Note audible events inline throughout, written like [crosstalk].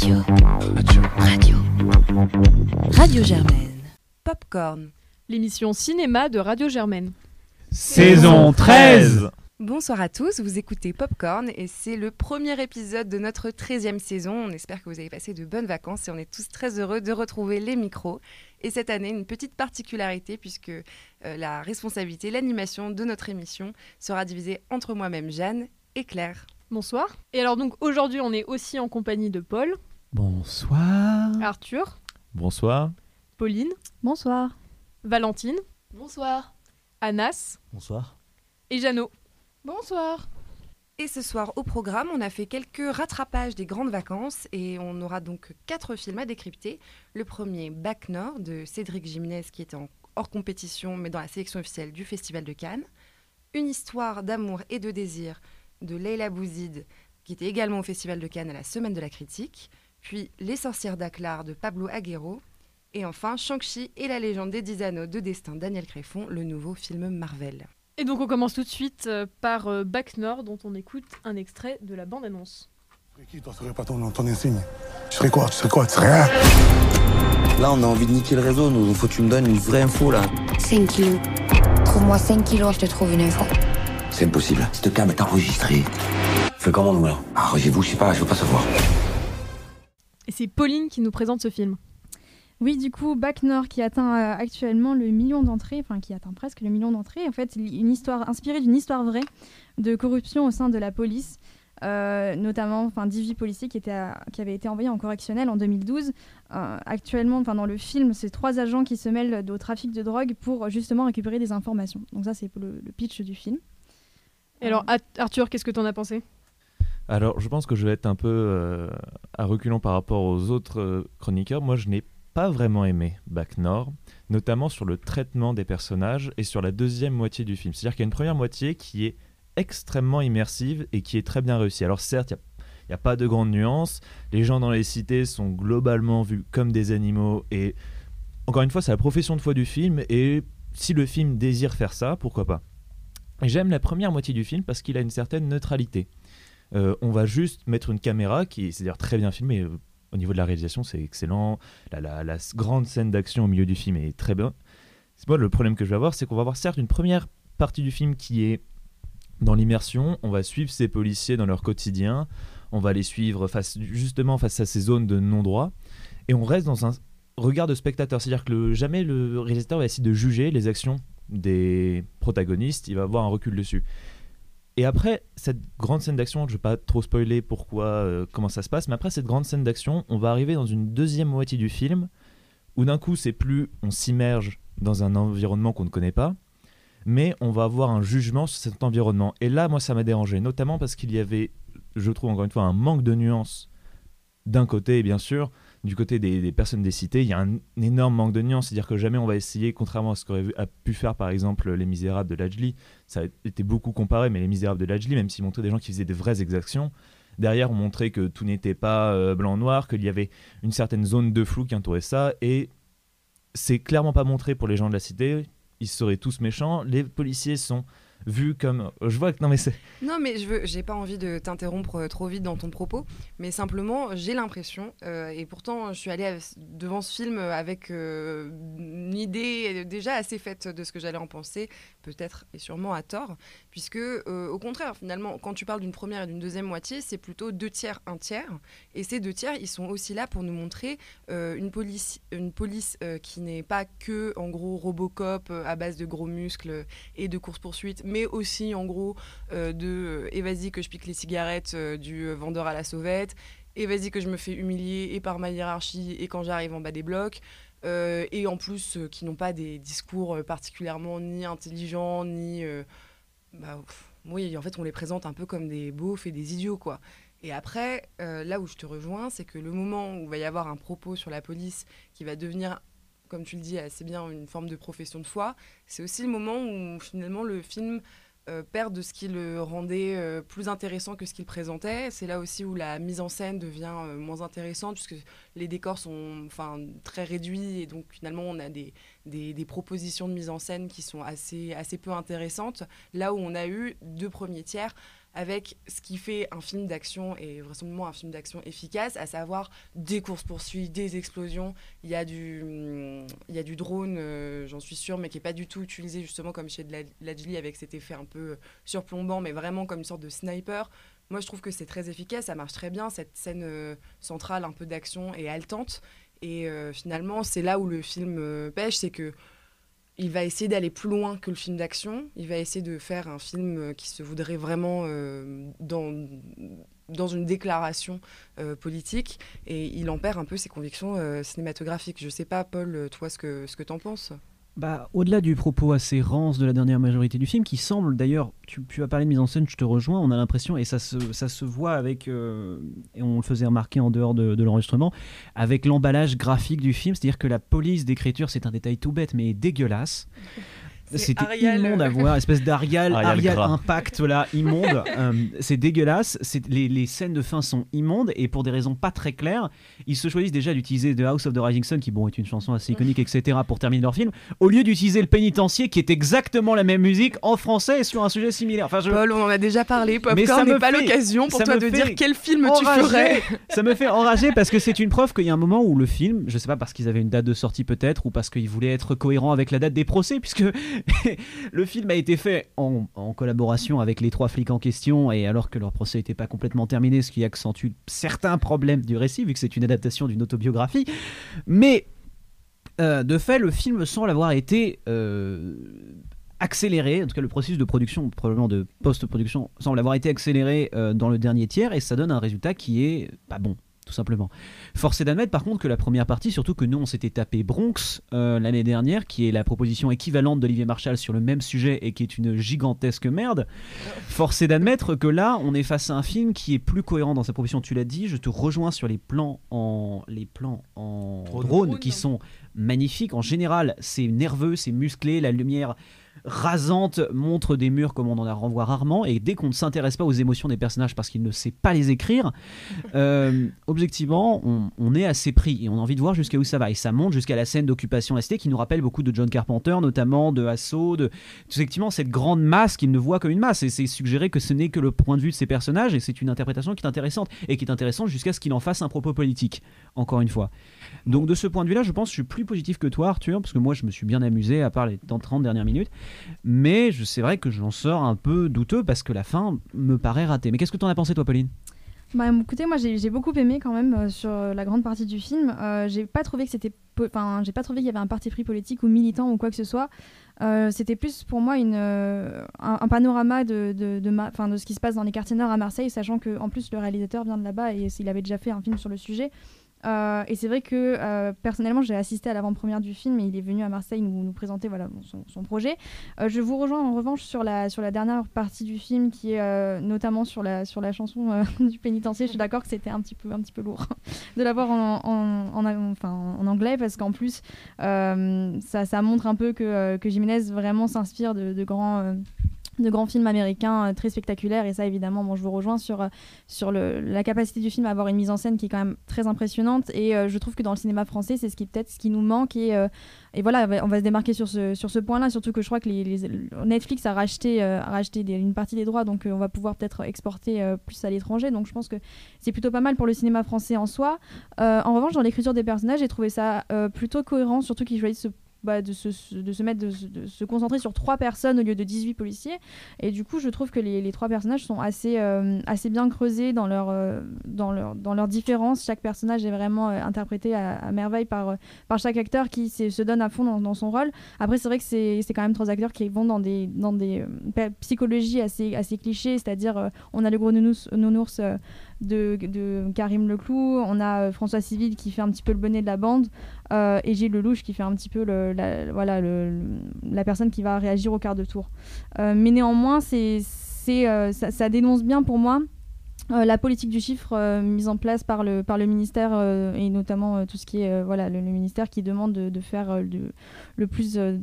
Radio. Radio. Radio. Radio Germaine. Popcorn. L'émission cinéma de Radio Germaine. Saison 13 Bonsoir à tous, vous écoutez Popcorn et c'est le premier épisode de notre 13e saison. On espère que vous avez passé de bonnes vacances et on est tous très heureux de retrouver les micros. Et cette année, une petite particularité puisque euh, la responsabilité, l'animation de notre émission sera divisée entre moi-même, Jeanne, et Claire. Bonsoir. Et alors donc aujourd'hui on est aussi en compagnie de Paul, Bonsoir Arthur, Bonsoir Pauline, Bonsoir. Valentine, Bonsoir. Anas Bonsoir. et Jeannot. Bonsoir. Et ce soir au programme, on a fait quelques rattrapages des grandes vacances et on aura donc quatre films à décrypter. Le premier, Bac Nord de Cédric Jiménez qui était en hors compétition mais dans la sélection officielle du Festival de Cannes. Une histoire d'amour et de désir de Leila Bouzid qui était également au Festival de Cannes à la Semaine de la Critique. Puis Les sorcières d'Aklar de Pablo Aguero. Et enfin Shang-Chi et la légende des dix anneaux de destin Daniel Créfon, le nouveau film Marvel. Et donc on commence tout de suite euh, par euh, Bac Nord dont on écoute un extrait de la bande-annonce. Qui toi serais pas ton, ton insigne? Tu serais quoi? Tu serais quoi? Tu serais rien Là, on a envie de niquer le réseau, nous. Faut que tu me donnes une vraie info, là. 5 kilos. Trouve-moi 5 kilos, je te trouve une info. C'est impossible. Cette cam est enregistrée. Fais comment, nous, là Arrangez-vous, je sais pas, je veux pas savoir. Et c'est Pauline qui nous présente ce film. Oui, du coup, Bac Nord qui atteint euh, actuellement le million d'entrées, enfin qui atteint presque le million d'entrées. En fait, une histoire inspirée d'une histoire vraie de corruption au sein de la police, euh, notamment enfin, 18 policiers qui, étaient à- qui avaient été envoyés en correctionnel en 2012. Euh, actuellement, enfin, dans le film, c'est trois agents qui se mêlent au trafic de drogue pour justement récupérer des informations. Donc ça, c'est le, le pitch du film. Et alors Ar- Arthur, qu'est-ce que t'en as pensé? Alors, je pense que je vais être un peu euh, à reculons par rapport aux autres euh, chroniqueurs. Moi, je n'ai pas vraiment aimé Bac Nord, notamment sur le traitement des personnages et sur la deuxième moitié du film. C'est-à-dire qu'il y a une première moitié qui est extrêmement immersive et qui est très bien réussie. Alors, certes, il n'y a, pas de grandes nuances. Les gens dans les cités sont globalement vus comme des animaux. Et encore une fois, c'est la profession de foi du film. Et si le film désire faire ça, pourquoi pas J'aime la première moitié du film parce qu'il a une certaine neutralité. Euh, on va juste mettre une caméra qui, c'est-à-dire très bien filmée. euh, au niveau de la réalisation, c'est excellent. La, grande scène d'action au milieu du film est très bien. C'est moi le problème que je vais avoir, c'est qu'on va avoir certes une première partie du film qui est dans l'immersion. On va suivre ces policiers dans leur quotidien. On va les suivre justement face à ces zones de non-droit. Et on reste dans un regard de spectateur. C'est-à-dire que jamais le réalisateur va essayer de juger les actions des protagonistes. Il va avoir un recul dessus. Et après cette grande scène d'action, je ne vais pas trop spoiler pourquoi, euh, comment ça se passe, mais après cette grande scène d'action, on va arriver dans une deuxième moitié du film où d'un coup, c'est plus on s'immerge dans un environnement qu'on ne connaît pas, mais on va avoir un jugement sur cet environnement. Et là, moi, ça m'a dérangé, notamment parce qu'il y avait, je trouve encore une fois, un manque de nuances d'un côté, bien sûr, du côté des, personnes des cités, il y a un, énorme manque de nuances. C'est-à-dire que jamais on va essayer, contrairement à ce qu'aurait pu faire par exemple Les Misérables de Lajli, ça a été beaucoup comparé, mais Les Misérables de Lajli, même s'ils montraient des gens qui faisaient des vraies exactions, derrière on montrait que tout n'était pas euh, blanc-noir, qu'il y avait une certaine zone de flou qui entourait ça, et c'est clairement pas montré pour les gens de la cité. Ils seraient tous méchants. Les policiers sont vus comme. Je vois que non mais c'est. Non, mais je veux, j'ai pas envie de t'interrompre euh, trop vite dans ton propos, mais simplement, j'ai l'impression, euh, et pourtant, je suis allée devant ce film avec euh, une idée déjà assez faite de ce que j'allais en penser, peut-être et sûrement à tort, puisque, au contraire, finalement, quand tu parles d'une première et d'une deuxième moitié, c'est plutôt deux tiers, un tiers, et ces deux tiers, ils sont aussi là pour nous montrer une police, une police qui n'est pas que, en gros, Robocop à base de gros muscles et de course-poursuite, mais aussi en gros euh, de euh, et vas-y que je pique les cigarettes euh, du vendeur à la sauvette, et vas-y que je me fais humilier et par ma hiérarchie et quand j'arrive en bas des blocs. et en plus euh, qui n'ont pas des discours particulièrement ni intelligents ni bah, oui en fait on les présente un peu comme des beaufs et des idiots quoi et après là où je te rejoins c'est que le moment où il va y avoir un propos sur la police qui va devenir comme tu le dis assez bien une forme de profession de foi c'est aussi le moment où finalement le film euh, perd de ce qui le rendait euh, plus intéressant que ce qu'il présentait. C'est là aussi où la mise en scène devient euh, moins intéressante puisque les décors sont enfin, très réduits et donc finalement on a des, des, des propositions de mise en scène qui sont assez, assez peu intéressantes. Là où on a eu deux premiers tiers avec ce qui fait un film d'action et vraisemblablement un film d'action efficace, à savoir des courses-poursuites, des explosions. Il y a du, il y a du drone, euh, j'en suis sûre, mais qui n'est pas du tout utilisé justement comme chez Ladjli avec cet effet un peu surplombant, mais vraiment comme une sorte de sniper. Moi, je trouve que c'est très efficace, ça marche très bien. Cette scène euh, centrale, un peu d'action, est haletante. Et euh, finalement, c'est là où le film pêche, c'est que il va essayer d'aller plus loin que le film d'action. Il va essayer de faire un film euh, qui se voudrait vraiment euh, dans, une déclaration euh, politique et il en perd un peu ses convictions cinématographiques. Je sais pas, Paul, toi, ce que, ce que tu en penses bah, au-delà du propos assez rance de la dernière majorité du film, qui semble d'ailleurs, tu, as parlé de mise en scène, je te rejoins, on a l'impression, et ça se, voit avec, et on le faisait remarquer en dehors de, de l'enregistrement, avec l'emballage graphique du film, c'est-à-dire que la police d'écriture, c'est un détail tout bête, mais dégueulasse. C'était immonde à voir, espèce d'Arial, Arial, Impact, là, immonde. [laughs] Euh, c'est dégueulasse. Les, les, scènes de fin sont immondes et pour des raisons pas très claires, ils se choisissent déjà d'utiliser The House of the Rising Sun, qui bon est une chanson assez iconique, etc., pour terminer leur film, au lieu d'utiliser le pénitencier, qui est exactement la même musique en français et sur un sujet similaire. Enfin, je... Paul, on en a déjà parlé. Popcorn n'est pas l'occasion pour toi de dire quel film tu ferais. [laughs] ça me fait enrager parce que c'est une preuve qu'il y a un moment où le film, je sais pas parce qu'ils avaient une date de sortie peut-être ou parce qu'ils voulaient être cohérents avec la date des procès, puisque [laughs] le film a été fait en, collaboration avec les trois flics en question, et alors que leur procès n'était pas complètement terminé, ce qui accentue certains problèmes du récit, vu que c'est une adaptation d'une autobiographie. Mais euh, de fait, le film semble avoir été euh, accéléré, en tout cas le processus de production, probablement de post-production, semble avoir été accéléré euh, dans le dernier tiers, et ça donne un résultat qui est pas bon tout simplement. Force est d'admettre par contre que la première partie, surtout que nous on s'était tapé Bronx euh, l'année dernière, qui est la proposition équivalente d'Olivier Marshall sur le même sujet et qui est une gigantesque merde. Force est d'admettre que là on est face à un film qui est plus cohérent dans sa proposition. Tu l'as dit, je te rejoins sur les plans en les plans en drone qui sont magnifiques. En général, c'est nerveux, c'est musclé, la lumière rasante montre des murs comme on en a renvoie rarement et dès qu'on ne s'intéresse pas aux émotions des personnages parce qu'il ne sait pas les écrire [laughs] euh, objectivement on, est assez pris et on a envie de voir jusqu'à où ça va. Et ça monte jusqu'à la scène d'occupation ST qui nous rappelle beaucoup de John Carpenter notamment de Assaut de effectivement cette grande masse qu'il ne voit comme une masse et c'est suggéré que ce n'est que le point de vue de ces personnages et c'est une interprétation qui est intéressante et qui est intéressante jusqu'à ce qu'il en fasse un propos politique encore une fois. Donc de ce point de vue là je pense que je suis plus positif que toi Arthur parce que moi je me suis bien amusé à part les 30 dernières minutes mais c'est vrai que j'en sors un peu douteux parce que la fin me paraît ratée. Mais qu'est-ce que tu en as pensé, toi, Pauline? Bah, écoutez, moi j'ai beaucoup aimé quand même euh, sur la grande partie du film. Euh, j'ai pas trouvé que c'était, enfin j'ai pas trouvé qu'il y avait un parti pris politique ou militant ou quoi que ce soit. Euh, c'était plus pour moi une, un, panorama de, de, de, de, ce qui se passe dans les quartiers nord à Marseille, sachant que en plus le réalisateur vient de là-bas et il avait déjà fait un film sur le sujet. Euh, et c'est vrai que euh, personnellement, j'ai assisté à l'avant-première du film et il est venu à Marseille nous, présenter son, projet. Euh, je vous rejoins en revanche sur la, dernière partie du film qui est notamment sur la, chanson [laughs] du pénitencier. Je suis d'accord que c'était un, petit peu, lourd [laughs] de l'avoir en, anglais parce qu'en plus, ça, montre un peu que, Jiménez vraiment s'inspire de grands de grands films américains euh, très spectaculaires. Et ça évidemment bon, je vous rejoins sur, euh, sur le, la capacité du film à avoir une mise en scène qui est quand même très impressionnante. Et euh, je trouve que dans le cinéma français c'est ce qui peut-être ce qui nous manque. Et, et voilà on va se démarquer sur ce, sur ce point là surtout que je crois que les, Netflix a racheté, a racheté une partie des droits. Donc on va pouvoir peut-être exporter plus à l'étranger. Donc je pense que c'est plutôt pas mal pour le cinéma français en soi. En revanche dans l'écriture des personnages j'ai trouvé ça plutôt cohérent. Surtout qu'ils choisissent ce bah, de, se, de se mettre, de, se concentrer sur trois personnes au lieu de 18 policiers. Et du coup, je trouve que les, les trois personnages sont assez, euh, assez bien creusés dans leur, euh, dans, leur, dans leurs différences. Chaque personnage est vraiment euh, interprété à, merveille par, par chaque acteur qui se donne à fond dans, dans son rôle. Après, c'est vrai que c'est quand même trois acteurs qui vont dans des, dans des psychologies assez, assez clichés, c'est-à-dire on a le gros nounours, nounours de, Karim Leclou, on a François Civil qui fait un petit peu le bonnet de la bande, et Gilles Lelouch qui fait un petit peu le, la, voilà, la personne qui va réagir au quart de tour. Euh, mais néanmoins, c'est, euh, ça, dénonce bien pour moi euh, la politique du chiffre euh, mise en place par le, par le ministère euh, et notamment euh, tout ce qui est euh, voilà, le, le ministère qui demande de, de faire euh, le, le plus euh,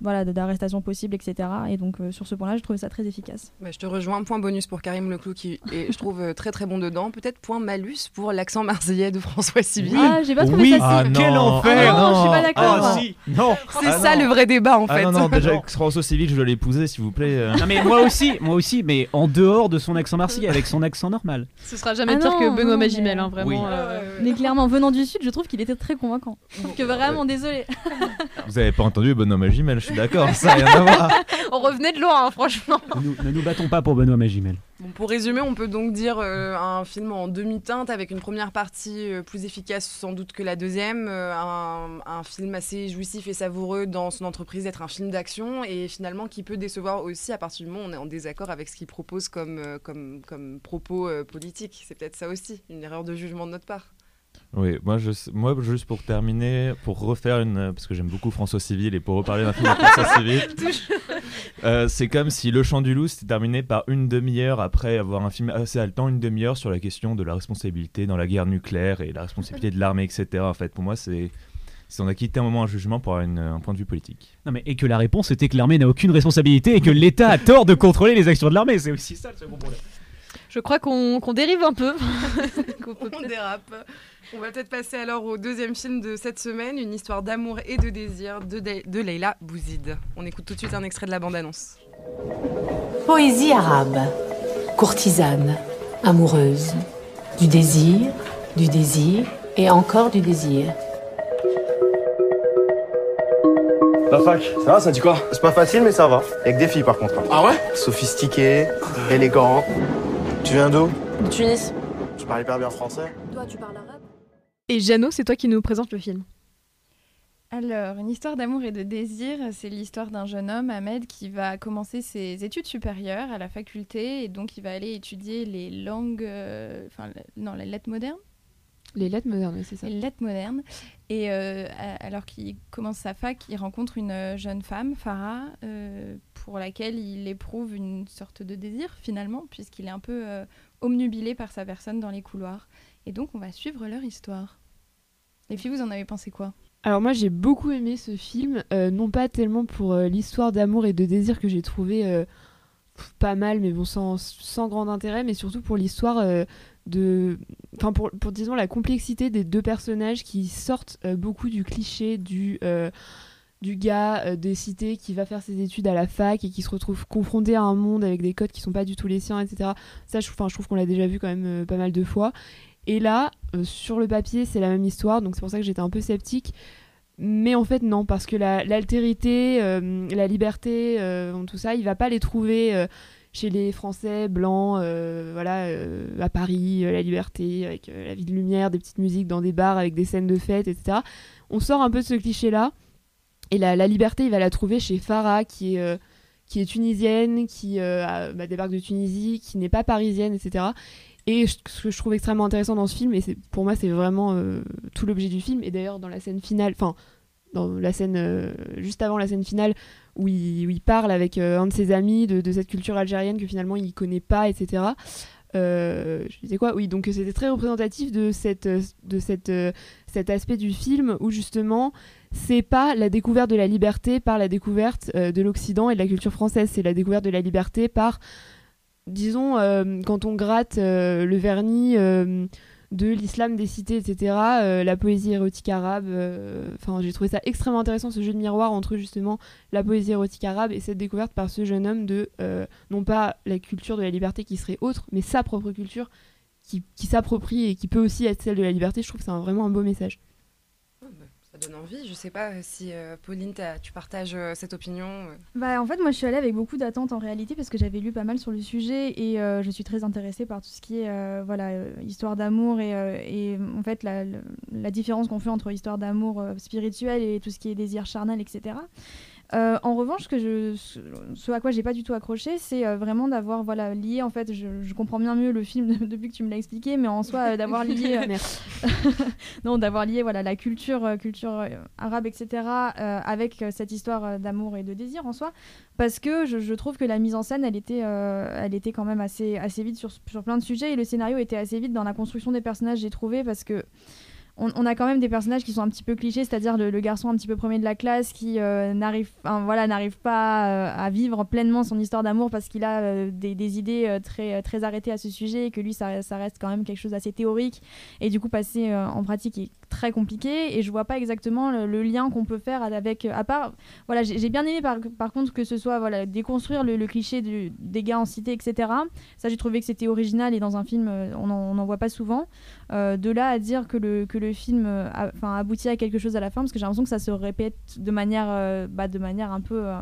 voilà, d'arrestations possibles, etc. Et donc euh, sur ce point-là, je trouvais ça très efficace. Bah, je te rejoins, point bonus pour Karim Leclou qui est, je trouve, très très bon dedans. Peut-être point malus pour l'accent marseillais de François Civil. Ah, j'ai pas trouvé Oui. ça si. Ah Quel non. enfer Ah non, je suis pas d'accord. Ah si Non C'est Ah ça non. le vrai débat en Ah fait. non, non, déjà, [laughs] François Civil, je dois l'épouser, s'il vous plaît. euh. Non mais moi aussi, moi aussi, mais en dehors de son accent marseillais, avec son accent normal. Ce sera jamais Ah pire non, que Benoît non, mais- Magimel, hein, vraiment. Oui. euh, Mais clairement, venant du Sud, je trouve qu'il était très convaincant. Je trouve que vraiment, désolé. Vous avez pas entendu Benoît Magimel, je suis d'accord, ça n'a rien à voir. [laughs] On revenait de loin, hein, franchement. Ne nous, ne nous battons pas pour Benoît Magimel. Bon, pour résumer, on peut donc dire euh, un film en demi-teinte avec une première partie euh, plus efficace sans doute que la deuxième, euh, un, un film assez jouissif et savoureux dans son entreprise d'être un film d'action et finalement qui peut décevoir aussi à partir du moment où on est en désaccord avec ce qu'il propose comme, euh, comme, comme propos euh, politiques. C'est peut-être ça aussi, une erreur de jugement de notre part. Oui, moi, je, moi, juste pour terminer, pour refaire une. Parce que j'aime beaucoup François Civil et pour reparler d'un film de François [laughs] Civil, euh, c'est comme si Le Chant du Loup s'était terminé par une demi-heure après avoir un film assez haletant, une demi-heure sur la question de la responsabilité dans la guerre nucléaire et la responsabilité de l'armée, etc. En fait, pour moi, c'est. Si on a quitté un moment un jugement pour avoir une- un point de vue politique. Non mais et que la réponse était que l'armée n'a aucune responsabilité et que l'État a tort de contrôler les actions de l'armée, c'est aussi ça le second problème. Je crois qu'on dérive un peu. [laughs] Peut On dérape. On va peut-être passer alors au deuxième film de cette semaine, une histoire d'amour et de désir de, De- de Leila Bouzid. On écoute tout de suite un extrait de la bande-annonce. Poésie arabe, courtisane, amoureuse, du désir, du désir et encore du désir. La fac, ça va, ça dit quoi? C'est pas facile, mais ça va. Avec des filles, par contre. Ah ouais? Sophistiquées, élégantes. Tu viens d'où? De Tunis. Tu parles hyper bien français Toi, tu parles arabe? Et Jeannot, c'est toi qui nous présente le film. Alors, une histoire d'amour et de désir, c'est l'histoire d'un jeune homme, Ahmed, qui va commencer ses études supérieures à la faculté et donc il va aller étudier les langues, euh, enfin, non, les lettres modernes. Les lettres modernes, oui, c'est ça. Les lettres modernes. Et euh, alors qu'il commence sa fac, il rencontre une euh, jeune femme, Farah, euh, pour laquelle il éprouve une sorte de désir finalement, puisqu'il est un peu euh, omnubilé par sa personne dans les couloirs. Et donc, on va suivre leur histoire. Les filles, vous en avez pensé quoi? Alors moi j'ai beaucoup aimé ce film, euh, non pas tellement pour euh, l'histoire d'amour et de désir que j'ai trouvé euh, pas mal, mais bon sans, sans grand intérêt, mais surtout pour l'histoire euh, pour, disons la complexité des deux personnages qui sortent euh, beaucoup du cliché du euh, du gars euh, des cités qui va faire ses études à la fac et qui se retrouve confronté à un monde avec des codes qui sont pas du tout les siens, etc. Ça, je, je trouve qu'on l'a déjà vu quand même euh, pas mal de fois. Et là, sur le papier, c'est la même histoire, donc c'est pour ça que j'étais un peu sceptique. Mais en fait, non, parce que la- l'altérité, euh, la liberté, tout ça, il va pas les trouver chez les Français blancs, euh, voilà, euh, à Paris, euh, la liberté, avec la vie de lumière, des petites musiques dans des bars avec des scènes de fête, etc. On sort un peu de ce cliché-là. Et la, la liberté, il va la trouver chez Farah, qui est, tunisienne, qui a- bah, débarque de Tunisie, qui n'est pas parisienne, etc. Et ce que je trouve extrêmement intéressant dans ce film, et pour moi c'est vraiment tout l'objet du film, et d'ailleurs dans la scène finale, enfin dans la scène euh, juste avant la scène finale où il, parle avec euh, un de ses amis de, cette culture algérienne que finalement il connaît pas, etc. Euh, je disais quoi? Oui, donc c'était très représentatif de, cet aspect du film où justement c'est pas la découverte de la liberté par la découverte de l'Occident et de la culture française, c'est la découverte de la liberté par, disons, quand on gratte le vernis de l'islam des cités, etc., euh, la poésie érotique arabe, euh, enfin j'ai trouvé ça extrêmement intéressant ce jeu de miroir entre justement la poésie érotique arabe et cette découverte par ce jeune homme de, euh, non pas la culture de la liberté qui serait autre, mais sa propre culture qui, qui s'approprie et qui peut aussi être celle de la liberté, je trouve que c'est vraiment un beau message. Donne envie. Je sais pas si euh, Pauline, tu partages euh, cette opinion. euh. Bah, en fait, moi, je suis allée avec beaucoup d'attentes en réalité parce que j'avais lu pas mal sur le sujet et je suis très intéressée par tout ce qui est voilà, histoire d'amour et, en fait la, différence qu'on fait entre histoire d'amour euh, spirituel et tout ce qui est désir charnel, etc. Euh, en revanche, que je, ce, à quoi j'ai pas du tout accroché, c'est euh, vraiment d'avoir voilà lié. En fait, je, je comprends bien mieux le film [laughs] depuis que tu me l'as expliqué, mais en soi, euh, d'avoir [laughs] lié, [laughs] non, d'avoir lié voilà la culture, culture arabe, etc. avec cette histoire d'amour et de désir en soi, parce que je, je trouve que la mise en scène, elle était, elle était quand même assez, assez vite sur, sur plein de sujets et le scénario était assez vite dans la construction des personnages, j'ai trouvé, parce que on, a quand même des personnages qui sont un petit peu clichés, c'est-à-dire le, garçon un petit peu premier de la classe qui euh, n'arrive voilà, n'arrive pas euh, à vivre pleinement son histoire d'amour parce qu'il a euh, des, des idées euh, très, très arrêtées à ce sujet et que lui, ça, ça reste quand même quelque chose d'assez théorique. Et du coup passer en pratique très compliqué et je vois pas exactement le, lien qu'on peut faire avec, à part, voilà, j'ai bien aimé par, par contre que ce soit voilà, déconstruire le, cliché du- des gars en cité, etc. Ça, j'ai trouvé que c'était original et dans un film, euh, on n'en voit pas souvent. Euh, de là à dire que le, que le film euh, enfin, aboutit à quelque chose à la fin, parce que j'ai l'impression que ça se répète de manière, euh, bah, de manière un peu euh,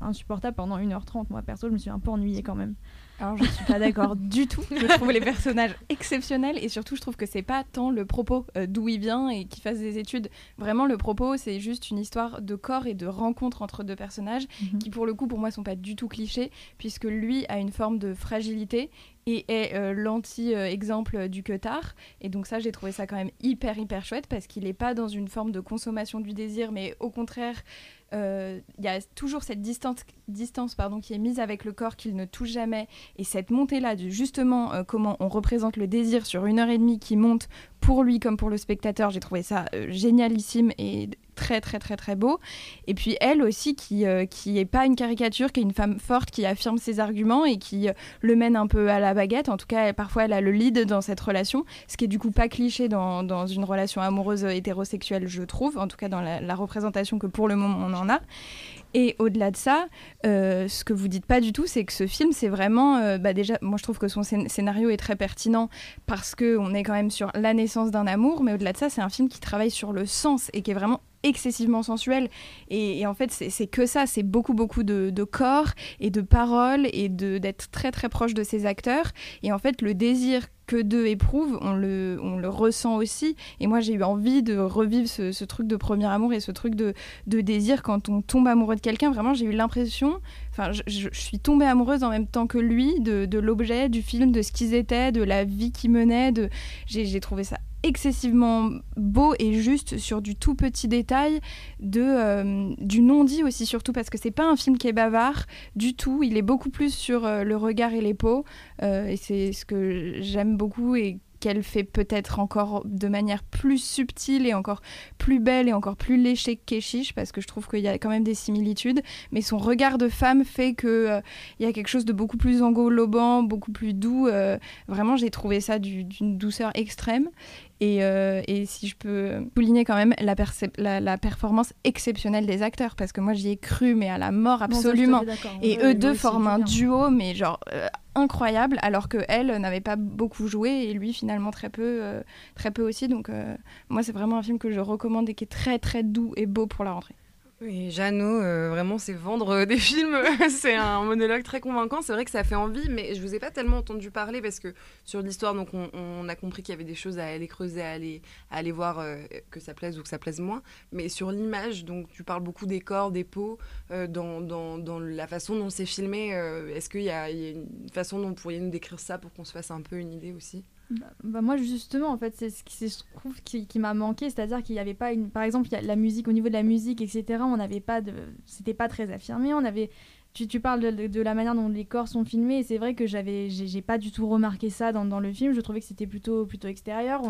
insupportable pendant 1h30. Moi, perso, je me suis un peu ennuyée quand même. Alors je suis pas d'accord [laughs] du tout. Je trouve les personnages exceptionnels et surtout je trouve que c'est pas tant le propos euh, d'où il vient et qu'il fasse des études. Vraiment le propos c'est juste une histoire de corps et de rencontre entre deux personnages qui pour le coup pour moi sont pas du tout clichés puisque lui a une forme de fragilité et est euh, l'anti-exemple du queutard. Et donc ça j'ai trouvé ça quand même hyper hyper chouette parce qu'il est pas dans une forme de consommation du désir mais au contraire euh, il y a toujours cette distance, distance pardon, qui est mise avec le corps qu'il ne touche jamais. Et cette montée-là, de justement euh, comment on représente le désir sur une heure et demie qui monte pour lui comme pour le spectateur, j'ai trouvé ça euh, génialissime et très très très très beau. Et puis elle aussi qui, euh, qui pas une caricature, qui est une femme forte, qui affirme ses arguments et qui euh, le mène un peu à la baguette. En tout cas, parfois elle a le lead dans cette relation, ce qui est du coup pas cliché dans, dans une relation amoureuse hétérosexuelle, je trouve, en tout cas dans la, représentation que pour le moment on en a. Et au-delà de ça, euh, ce que vous dites pas du tout, c'est que ce film, c'est vraiment, euh, bah déjà, moi je trouve que son scén- scénario est très pertinent parce que on est quand même sur la naissance d'un amour, mais au-delà de ça, c'est un film qui travaille sur le sens et qui est vraiment excessivement sensuel. Et, en fait, c'est que ça, c'est beaucoup, beaucoup de, corps et de paroles et d'être très, très proche de ses acteurs. Et en fait, le désir que deux éprouvent, on le, on le ressent aussi. Et moi, j'ai eu envie de revivre ce, truc de premier amour et ce truc de, de désir quand on tombe amoureux de quelqu'un. Vraiment, j'ai eu l'impression, enfin, je, suis tombée amoureuse en même temps que lui de, l'objet, du film, de ce qu'ils étaient, de la vie qu'ils menaient. J'ai trouvé ça excessivement beau et juste sur du tout petit détail de euh, du non-dit aussi surtout parce que c'est pas un film qui est bavard du tout. Il est beaucoup plus sur euh, le regard et les peaux euh, et c'est ce que j'aime beaucoup et qu'elle fait peut-être encore de manière plus subtile et encore plus belle et encore plus léchée que Keshish parce que je trouve qu'il y a quand même des similitudes. Mais son regard de femme fait que euh, il y a quelque chose de beaucoup plus englobant beaucoup plus doux vraiment j'ai trouvé ça du- d'une douceur extrême et, euh, et si je peux souligner quand même la, la, la performance exceptionnelle des acteurs, parce que moi j'y ai cru, mais à la mort Bon, ça, absolument. et Ouais, eux deux forment un bien. duo, mais genre euh, incroyable, alors que elle n'avait pas beaucoup joué et lui finalement très peu, euh, très peu aussi. Donc moi c'est vraiment un film que je recommande et qui est très très doux et beau pour la rentrée. Oui, Jeannot, euh, vraiment, c'est vendre euh, [laughs] des films. [laughs] c'est un monologue très convaincant. C'est vrai que ça fait envie, mais je vous ai pas tellement entendu parler parce que sur l'histoire, on, a compris qu'il y avait des choses à aller creuser, à aller, à aller voir euh, que ça plaise ou que ça plaise moins. Mais sur l'image, donc tu parles beaucoup des corps, des peaux, dans, dans, la façon dont c'est filmé. Est-ce qu'il y, y a une façon dont vous pourriez nous décrire ça pour qu'on se fasse un peu une idée aussi? Bah, bah, moi justement en fait c'est ce qui je trouve qui, qui m'a manqué c'est-à-dire qu'il n'y avait pas une par exemple y a la musique au niveau de la musique etc on n'avait pas de c'était pas très affirmé on avait tu, tu parles de, de la manière dont les corps sont filmés et c'est vrai que j'avais j'ai pas du tout remarqué ça dans, dans le film je trouvais que c'était plutôt plutôt extérieur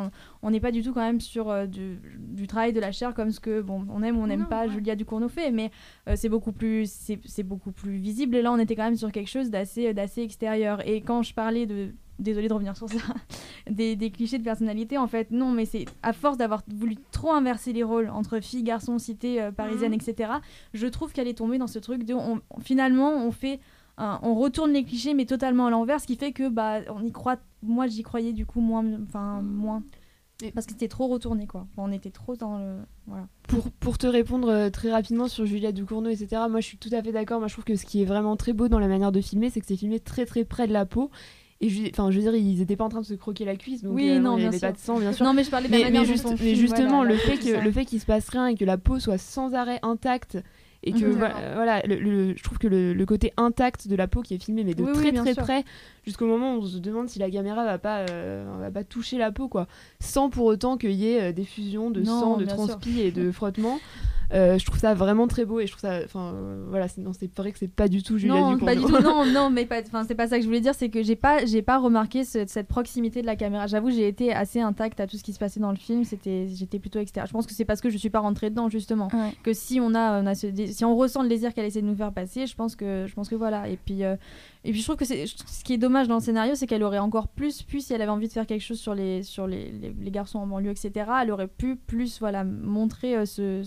on n'est pas du tout quand même sur euh, du, du travail de la chair comme ce que bon on aime ou on n'aime pas Julia Ducournau fait mais euh, c'est beaucoup plus c'est beaucoup plus visible et là on était quand même sur quelque chose d'assez d'assez extérieur et quand je parlais de désolée de revenir sur ça [laughs] des, des clichés de personnalité en fait non mais c'est à force d'avoir voulu trop inverser les rôles entre filles garçons cité euh, parisienne Mhm. etc je trouve qu'elle est tombée dans ce truc de on- finalement on fait on retourne les clichés mais totalement à l'envers ce qui fait que bah on y croit moi j'y croyais du coup moins enfin moins parce que c'était trop retourné quoi on était trop dans le voilà Pour, pour te répondre euh, très rapidement sur Julia Ducournau, etc., moi je suis tout à fait d'accord. Moi je trouve que ce qui est vraiment très beau dans la manière de filmer, c'est que c'est filmé très très près de la peau. Et je, enfin, je veux dire, ils étaient pas en train de se croquer la cuisse, donc Oui, euh, non, il y bien avait pas de sang, bien sûr. Non, mais je parlais de la mais, manière mais juste- justement, voilà, le fait que le fait qu'il se passe rien et que la peau soit sans arrêt intacte et que voilà, voilà, le- le- je trouve que le, le côté intact de la peau qui est filmé mais de Oui, très très sûr. près jusqu'au moment où on se demande si la caméra va pas euh, va pas toucher la peau quoi sans pour autant qu'il y ait euh, des fusions de Non, sang de sûr. transpi et de frottement [laughs] Euh, je trouve ça vraiment très beau et je trouve ça enfin euh, voilà c'est non, c'est vrai que c'est pas du tout Julia non, Ducournau. pas du tout. Non, [laughs] non, mais pas. Enfin, c'est pas ça que je voulais dire. C'est que j'ai pas, j'ai pas remarqué ce- cette proximité de la caméra. J'avoue, j'ai été assez intacte à tout ce qui se passait dans le film. C'était, j'étais plutôt extérieure. Je pense que c'est parce que je suis pas rentrée dedans justement. Que si on a, on a ce, dé- si on ressent le désir qu'elle essaie de nous faire passer, je pense que, je pense que voilà. Et puis, euh, et puis je trouve que c'est, ce qui est dommage dans le scénario, c'est qu'elle aurait encore plus pu, si elle avait envie de faire quelque chose sur les, sur les, les, les garçons en banlieue, etc. Elle aurait pu plus, voilà, montrer euh, ce,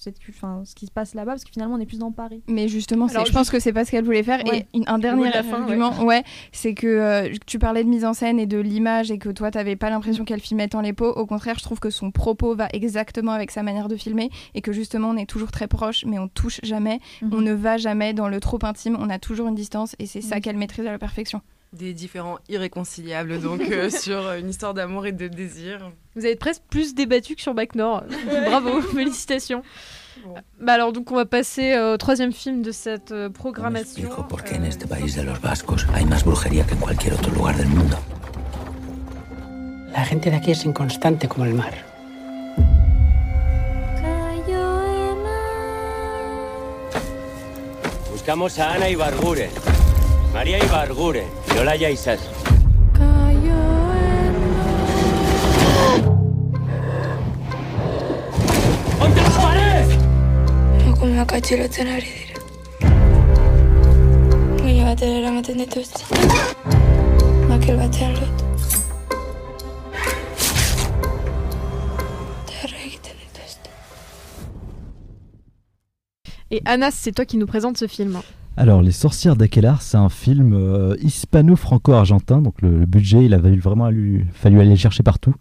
cette, enfin, ce qui se passe là-bas, parce que finalement, on est plus dans Paris. Mais justement, Alors, je pense que c'est pas ce qu'elle voulait faire. Ouais. Et une- un dernier argument, ouais, c'est que euh, tu parlais de mise en scène et de l'image et que toi, t'avais pas l'impression qu'elle filmait tant les peaux. Au contraire, je trouve que son propos va exactement avec sa manière de filmer et que justement, on est toujours très proche, mais on touche jamais. Mhm. On ne va jamais dans le trop intime. On a toujours une distance et c'est ça qu'elle maîtrise à la perfection. Des différents irréconciliables, donc euh, [laughs] sur euh, une histoire d'amour et de désir. Vous avez presque plus débattu que sur Bac Nord. [laughs] [laughs] Bravo, félicitations. Bah alors donc on va passer euh, au troisième film de cette euh, programmation. Por qué en este país de los vascos hay más brujería que en cualquier otro lugar del mundo. La gente de aquí es inconstante como el mar. Buscamos a Ana Ibarguren, María Ibarguren y Olaya Isas. ¡Ponte la pared! Emakumeak atxilotzen ari dira. Gile batera eramaten dituzte. Makel batean lot. Terra egiten dituzte. Et Anas, c'est toi qui nous présente ce film. Alors, Les Sorcières d'Aquelar, c'est un film euh, hispano-franco-argentin. Donc, le, budget, il a vraiment allu- fallu aller le chercher partout.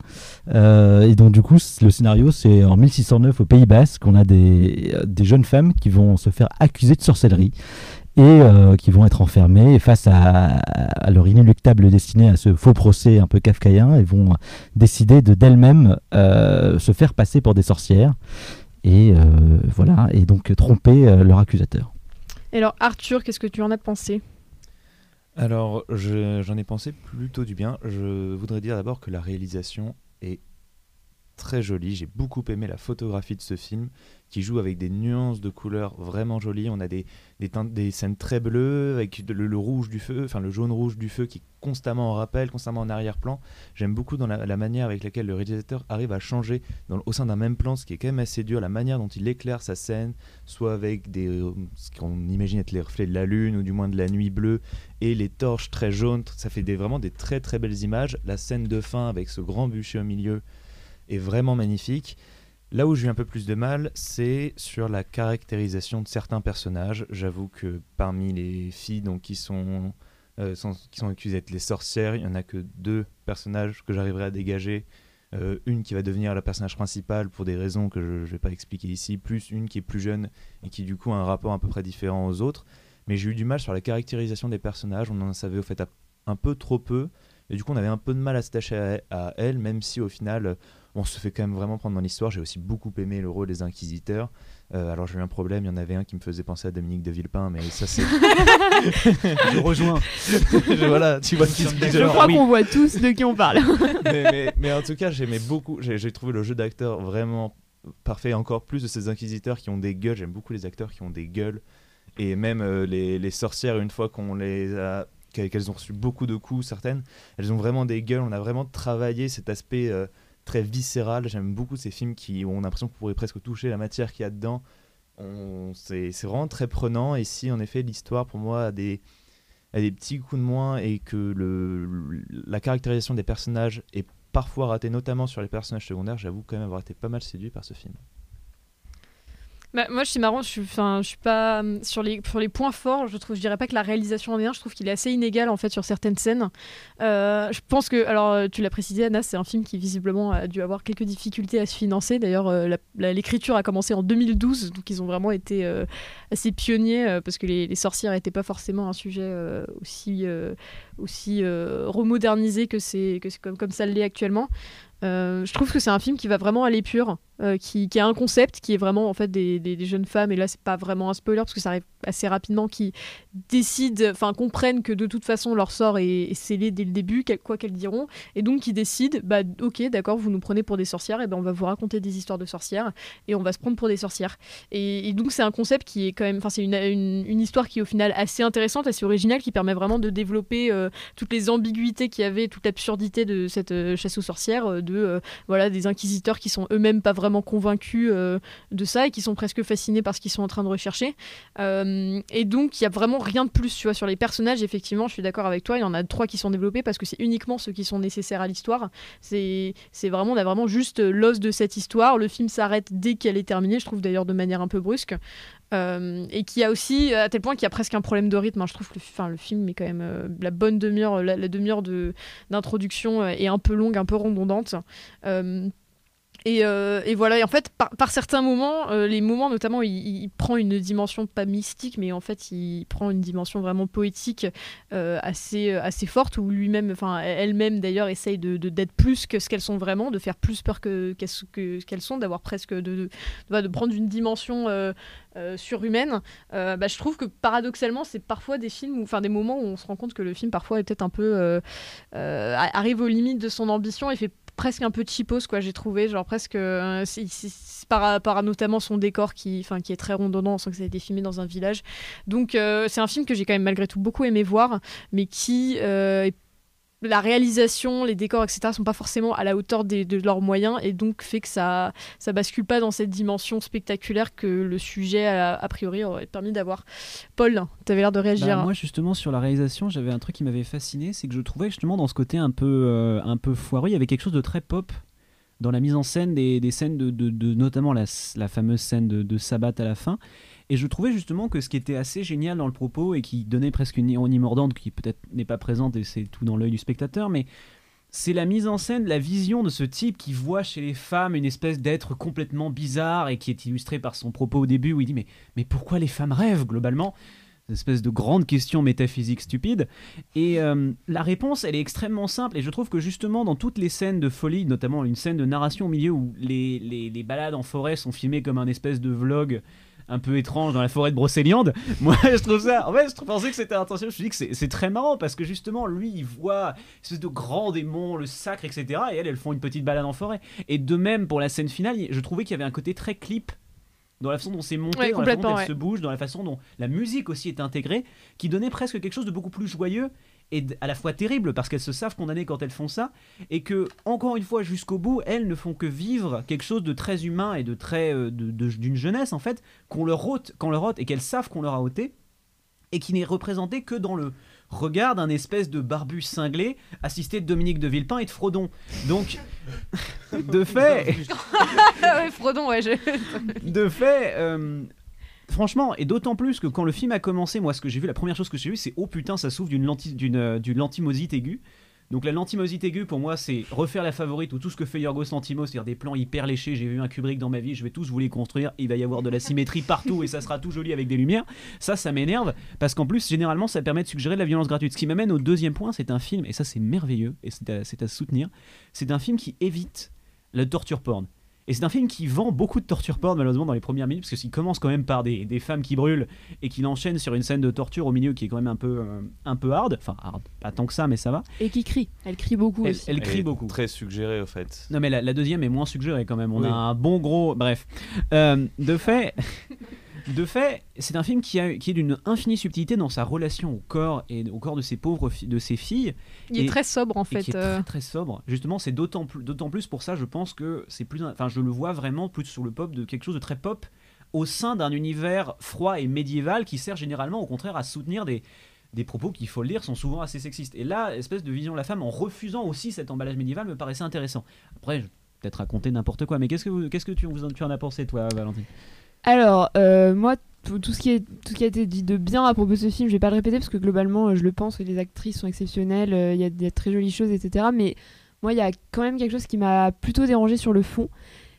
Euh, et donc, du coup, le scénario, c'est en 1609 au Pays Basque. On a des, euh, des jeunes femmes qui vont se faire accuser de sorcellerie et qui vont être enfermées et face à, leur inéluctable destinée à ce faux procès un peu kafkaïen. Elles vont décider de d'elles-mêmes se faire passer pour des sorcières et voilà, et donc tromper leur accusateur. Et alors Arthur, qu'est-ce que tu en as pensé? Alors, je- j'en ai pensé plutôt du bien. Je voudrais dire d'abord que la réalisation est très jolie. J'ai beaucoup aimé la photographie de ce film qui joue avec des nuances de couleurs vraiment jolies. On a des, des, teintes- des scènes très bleues avec le, rouge du feu, enfin le jaune-rouge du feu qui est constamment en rappel, constamment en arrière-plan. J'aime beaucoup dans la, manière avec laquelle le réalisateur arrive à changer au sein d'un même plan, ce qui est quand même assez dur, la manière dont il éclaire sa scène, soit avec des, euh, ce qu'on imagine être les reflets de la lune ou du moins de la nuit bleue, et les torches très jaunes. Ça fait des, vraiment des très très belles images. La scène de fin avec ce grand bûcher au milieu est vraiment magnifique. Là où j'ai eu un peu plus de mal, c'est sur la caractérisation de certains personnages. J'avoue que parmi les filles donc, qui, sont, euh, qui sont accusées d'être les sorcières, il n'y en a que deux personnages que j'arriverai à dégager. Euh, une qui va devenir la personnage principale pour des raisons que je ne vais pas expliquer ici, plus une qui est plus jeune et qui du coup a un rapport à peu près différent aux autres. Mais j'ai eu du mal sur la caractérisation des personnages, on en savait au fait un peu trop peu, et du coup on avait un peu de mal à s'attacher à, à elle, même si au final on se fait quand même vraiment prendre dans l'histoire. J'ai aussi beaucoup aimé le rôle des inquisiteurs. Euh, alors j'ai eu un problème, il y en avait un qui me faisait penser à Dominique de Villepin, mais ça c'est... [laughs] Je rejoins. Je- [laughs] voilà, tu vois qui Je crois qu'on voit tous de qui on parle. [laughs] mais, mais- mais en tout cas, j'aimais beaucoup. J'ai j'ai trouvé le jeu d'acteur vraiment parfait. Encore plus de ces inquisiteurs qui ont des gueules. J'aime beaucoup les acteurs qui ont des gueules. Et même euh, les, les sorcières, une fois qu'on les a. qu'elles ont reçu beaucoup de coups, certaines, elles ont vraiment des gueules. On a vraiment travaillé cet aspect euh, très viscéral. J'aime beaucoup ces films qui, où on a l'impression qu'on pourrait presque toucher la matière qu'il y a dedans. C'est vraiment très prenant. Et si, en effet, l'histoire, pour moi, a des petits coups de moins et que la caractérisation des personnages est parfois ratée, notamment sur les personnages secondaires, j'avoue quand même avoir été pas mal séduit par ce film. Bah, moi, je suis marrant, je suis, je suis pas hum, sur les sur les points forts. Je trouve, je dirais pas que la réalisation en est un. Je trouve qu'il est assez inégal en fait sur certaines scènes. Euh, je pense que, alors, euh, tu l'as précisé, Anna, c'est un film qui visiblement a dû avoir quelques difficultés à se financer. D'ailleurs, euh, l'écriture a commencé en 2012, donc ils ont vraiment été assez pionniers parce que les, les sorcières n'étaient pas forcément un sujet aussi aussi remodernisé que c'est comme comme ça l'est actuellement. Je trouve que c'est un film qui va vraiment à l'épure. Euh, qui, a un concept qui est vraiment en fait des, des- jeunes femmes, et là c'est pas vraiment un spoiler parce que ça arrive assez rapidement, qui décident, enfin comprennent que de toute façon leur sort est, scellé dès le début, quel- quoi qu'elles diront, et donc qui décident, bah ok d'accord, vous nous prenez pour des sorcières, et ben on va vous raconter des histoires de sorcières, et on va se prendre pour des sorcières. Et, donc c'est un concept qui est quand même, enfin c'est une, une, histoire qui est au final assez intéressante, assez originale, qui permet vraiment de développer euh, toutes les ambiguïtés qu'il y avait, toute l'absurdité de cette euh, chasse aux sorcières, de voilà des inquisiteurs qui sont eux-mêmes pas vraiment convaincus euh, de ça et qui sont presque fascinés par ce qu'ils sont en train de rechercher. Euh, et donc il y a vraiment rien de plus, tu vois, sur les personnages. Effectivement, je suis d'accord avec toi. Il y en a trois qui sont développés parce que c'est uniquement ceux qui sont nécessaires à l'histoire. C'est vraiment on a vraiment juste l'os de cette histoire. Le film s'arrête dès qu'elle est terminée. Je trouve d'ailleurs de manière un peu brusque. Euh, et qui a aussi à tel point qu'il y a presque un problème de rythme. hein. Je trouve que le, film est quand même la bonne demi-heure, la, demi-heure de d'introduction est un peu longue, un peu redondante. Et, euh, et voilà, et en fait, par, certains moments, euh, les moments notamment, il, prend une dimension pas mystique, mais en fait, il prend une dimension vraiment poétique euh, assez, assez forte, où lui-même, enfin, elle-même d'ailleurs, essaye de, d'être plus que ce qu'elles sont vraiment, de faire plus peur que, qu'elles, sont, d'avoir presque de, de, prendre une dimension surhumaine. Bah, je trouve que paradoxalement, c'est parfois des films, enfin des moments où on se rend compte que le film parfois est peut-être un peu arrive aux limites de son ambition et fait presque un peu cheapos quoi j'ai trouvé genre presque euh, c'est- c'est par, par notamment son décor qui enfin qui est très rondonnant on sent que ça a été filmé dans un village. Donc euh, c'est un film que j'ai quand même malgré tout beaucoup aimé voir mais qui euh, est- la réalisation, les décors, etc., sont pas forcément à la hauteur de leurs moyens et donc fait que ça, ça bascule pas dans cette dimension spectaculaire que le sujet, a, priori, aurait permis d'avoir. Paul, tu avais l'air de réagir. Bah, moi justement sur la réalisation, j'avais un truc qui m'avait fasciné, c'est que je trouvais justement dans ce côté un peu, euh, un peu foireux, il y avait quelque chose de très pop dans la mise en scène des, scènes de, de- notamment la, la fameuse scène de, de Sabbat à la fin. Et je trouvais justement que ce qui était assez génial dans le propos et qui donnait presque une ironie mordante qui peut-être n'est pas présente et c'est tout dans l'œil du spectateur, mais c'est la mise en scène, la vision de ce type qui voit chez les femmes une espèce d'être complètement bizarre et qui est illustré par son propos au début où il dit mais, pourquoi les femmes rêvent globalement? Une espèce de grande question métaphysique stupide. Et euh, la réponse, elle est extrêmement simple. Et je trouve que justement, dans toutes les scènes de folie, notamment une scène de narration au milieu où les balades en forêt sont filmées comme un espèce de vlog un peu étrange dans la forêt de Brocéliande. [laughs] Moi, je trouve ça. En fait, je pensais que c'était intentionnel. Je me dis que c'est- très marrant parce que justement, lui, il voit espèce de grands démons, le sacre, etc. Et elles, elles font une petite balade en forêt. Et de même, pour la scène finale, je trouvais qu'il y avait un côté très clip dans la façon dont c'est monté, Ouais, dans la façon dont elle ouais. se bouge, dans la façon dont la musique aussi est intégrée, qui donnait presque quelque chose de beaucoup plus joyeux d- à la fois terrible parce qu'elles se savent condamnées quand elles font ça et que encore une fois jusqu'au bout elles ne font que vivre quelque chose de très humain et de très euh, d'une jeunesse en fait qu'on leur ôte qu'on leur ôte et qu'elles savent qu'on leur a ôté et qui n'est représenté que dans le regard d'un espèce de barbu cinglé assisté de Dominique de Villepin et de Frodon donc [laughs] de [laughs] fait [laughs] Frodon, ouais. je- de fait, euh, franchement, et d'autant plus que quand le film a commencé, moi, ce que j'ai vu, la première chose que j'ai vu, c'est oh putain, ça souffre d'une euh, d'une lentimosite aiguë. Donc la lentimosite aiguë, pour moi, c'est refaire la favorite ou tout ce que fait Yorgos Lanthimos, c'est-à-dire des plans hyper léchés. J'ai vu un Kubrick dans ma vie, je vais tous vous les construire. Il va y avoir de la symétrie partout et ça sera tout joli avec des lumières. Ça, ça m'énerve parce qu'en plus, généralement, ça permet de suggérer de la violence gratuite. Ce qui m'amène au deuxième point, c'est un film, et ça, c'est merveilleux et c'est à, c'est à soutenir. C'est un film qui évite la torture porn. Et c'est un film qui vend beaucoup de torture porn malheureusement dans les premières minutes parce qu'il commence quand même par des, des femmes qui brûlent et qu'il enchaîne sur une scène de torture au milieu qui est quand même un peu, euh, un peu hard. Enfin, hard, pas tant que ça, mais ça va. Et qui crie. Elle crie beaucoup Elle, aussi. elle crie beaucoup. Très suggéré au fait. Non mais la, la deuxième est moins suggérée quand même. On Oui. a un bon gros. Bref. Euh, de fait, de fait, c'est un film qui, a, qui est d'une infinie subtilité dans sa relation au corps et au corps de ses pauvres de ses filles. Il est très sobre en fait. qui est euh. très très sobre. Justement, c'est d'autant plus, d'autant plus pour ça, je pense que c'est plus, enfin, je le vois vraiment plus sur le pop de quelque chose de très pop au sein d'un univers froid et médiéval qui sert généralement au contraire à soutenir des des propos qui, il faut le dire, sont souvent assez sexistes. Et là, espèce de vision de la femme en refusant aussi cet emballage médiéval me paraissait intéressant. Après, je vais peut-être raconter n'importe quoi, mais qu'est-ce que, vous- qu'est-ce que tu, vous tu en as pensé, toi, Valentine? Alors, euh, moi, tout, ce qui tout ce qui a été dit de bien à propos de ce film, je vais pas le répéter parce que globalement, euh, je le pense, les actrices sont exceptionnelles, euh, il y a des très jolies choses, etc. Mais moi, il y a quand même quelque chose qui m'a plutôt dérangé sur le fond.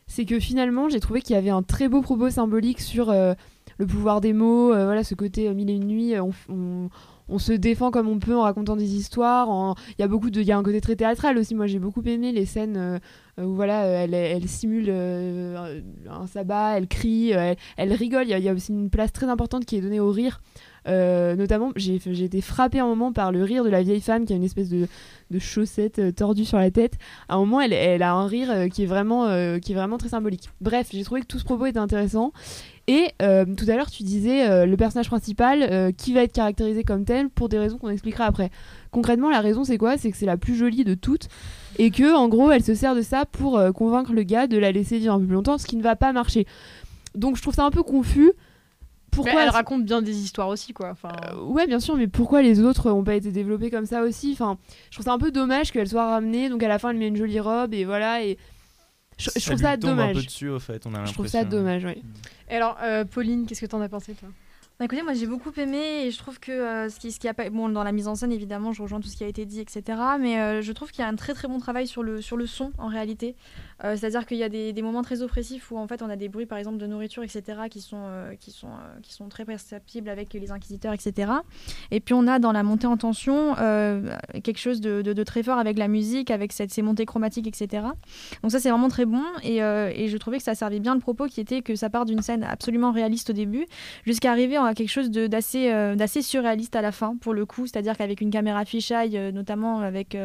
C'est que finalement, j'ai trouvé qu'il y avait un très beau propos symbolique sur le pouvoir des mots, voilà, ce côté mille et une nuits. on- on se défend comme on peut en racontant des histoires. Il y a beaucoup de, il y a un côté très théâtral aussi. Moi, j'ai beaucoup aimé les scènes euh, où voilà, euh, elle, simule euh, un sabbat, elle crie, elle, rigole. Il y, a- aussi une place très importante qui est donnée au rire. Notamment, j'ai été frappée un moment par le rire de la vieille femme qui a une espèce de, chaussette tordue sur la tête. À un moment, elle, a un rire qui, est vraiment, qui est vraiment très symbolique. Bref, j'ai trouvé que tout ce propos était intéressant. Et euh, tout à l'heure, tu disais euh, le personnage principal euh, qui va être caractérisé comme tel pour des raisons qu'on expliquera après. Concrètement, la raison, c'est quoi? C'est que c'est la plus jolie de toutes et que, en gros, elle se sert de ça pour convaincre le gars de la laisser vivre un peu plus longtemps, ce qui ne va pas marcher. Donc, je trouve ça un peu confus. Pourquoi Mais elle raconte bien des histoires aussi, quoi. Enfin, Ouais, bien sûr, mais pourquoi les autres ont pas été développés comme ça aussi? Enfin, je trouve ça un peu dommage qu'elle soit ramenée. Donc à la fin, elle met une jolie robe et voilà. Et je, je trouve lui ça tombe dommage. un peu dessus, au fait, on a je trouve ça dommage, oui. Et alors, euh, Pauline, qu'est-ce que t'en as pensé, toi? Bah, écoutez, moi j'ai beaucoup aimé et je trouve que euh, ce, qui, ce qui a pas... bon dans la mise en scène évidemment je rejoins tout ce qui a été dit etc. Mais euh, je trouve qu'il y a un très très bon travail sur le sur le son en réalité. Euh, C'est-à-dire qu'il y a des, moments très oppressifs où en fait on a des bruits par exemple de nourriture etc. qui sont euh, qui sont euh, qui sont très perceptibles avec les inquisiteurs etc. Et puis on a dans la montée en tension quelque chose de, de- très fort avec la musique, avec ces montées chromatiques etc. Donc ça c'est vraiment très bon et, et je trouvais que ça servait bien le propos qui était que ça part d'une scène absolument réaliste au début jusqu'à arriver à quelque chose d'assez surréaliste à la fin pour le coup c'est-à-dire qu'avec une caméra fisheye notamment avec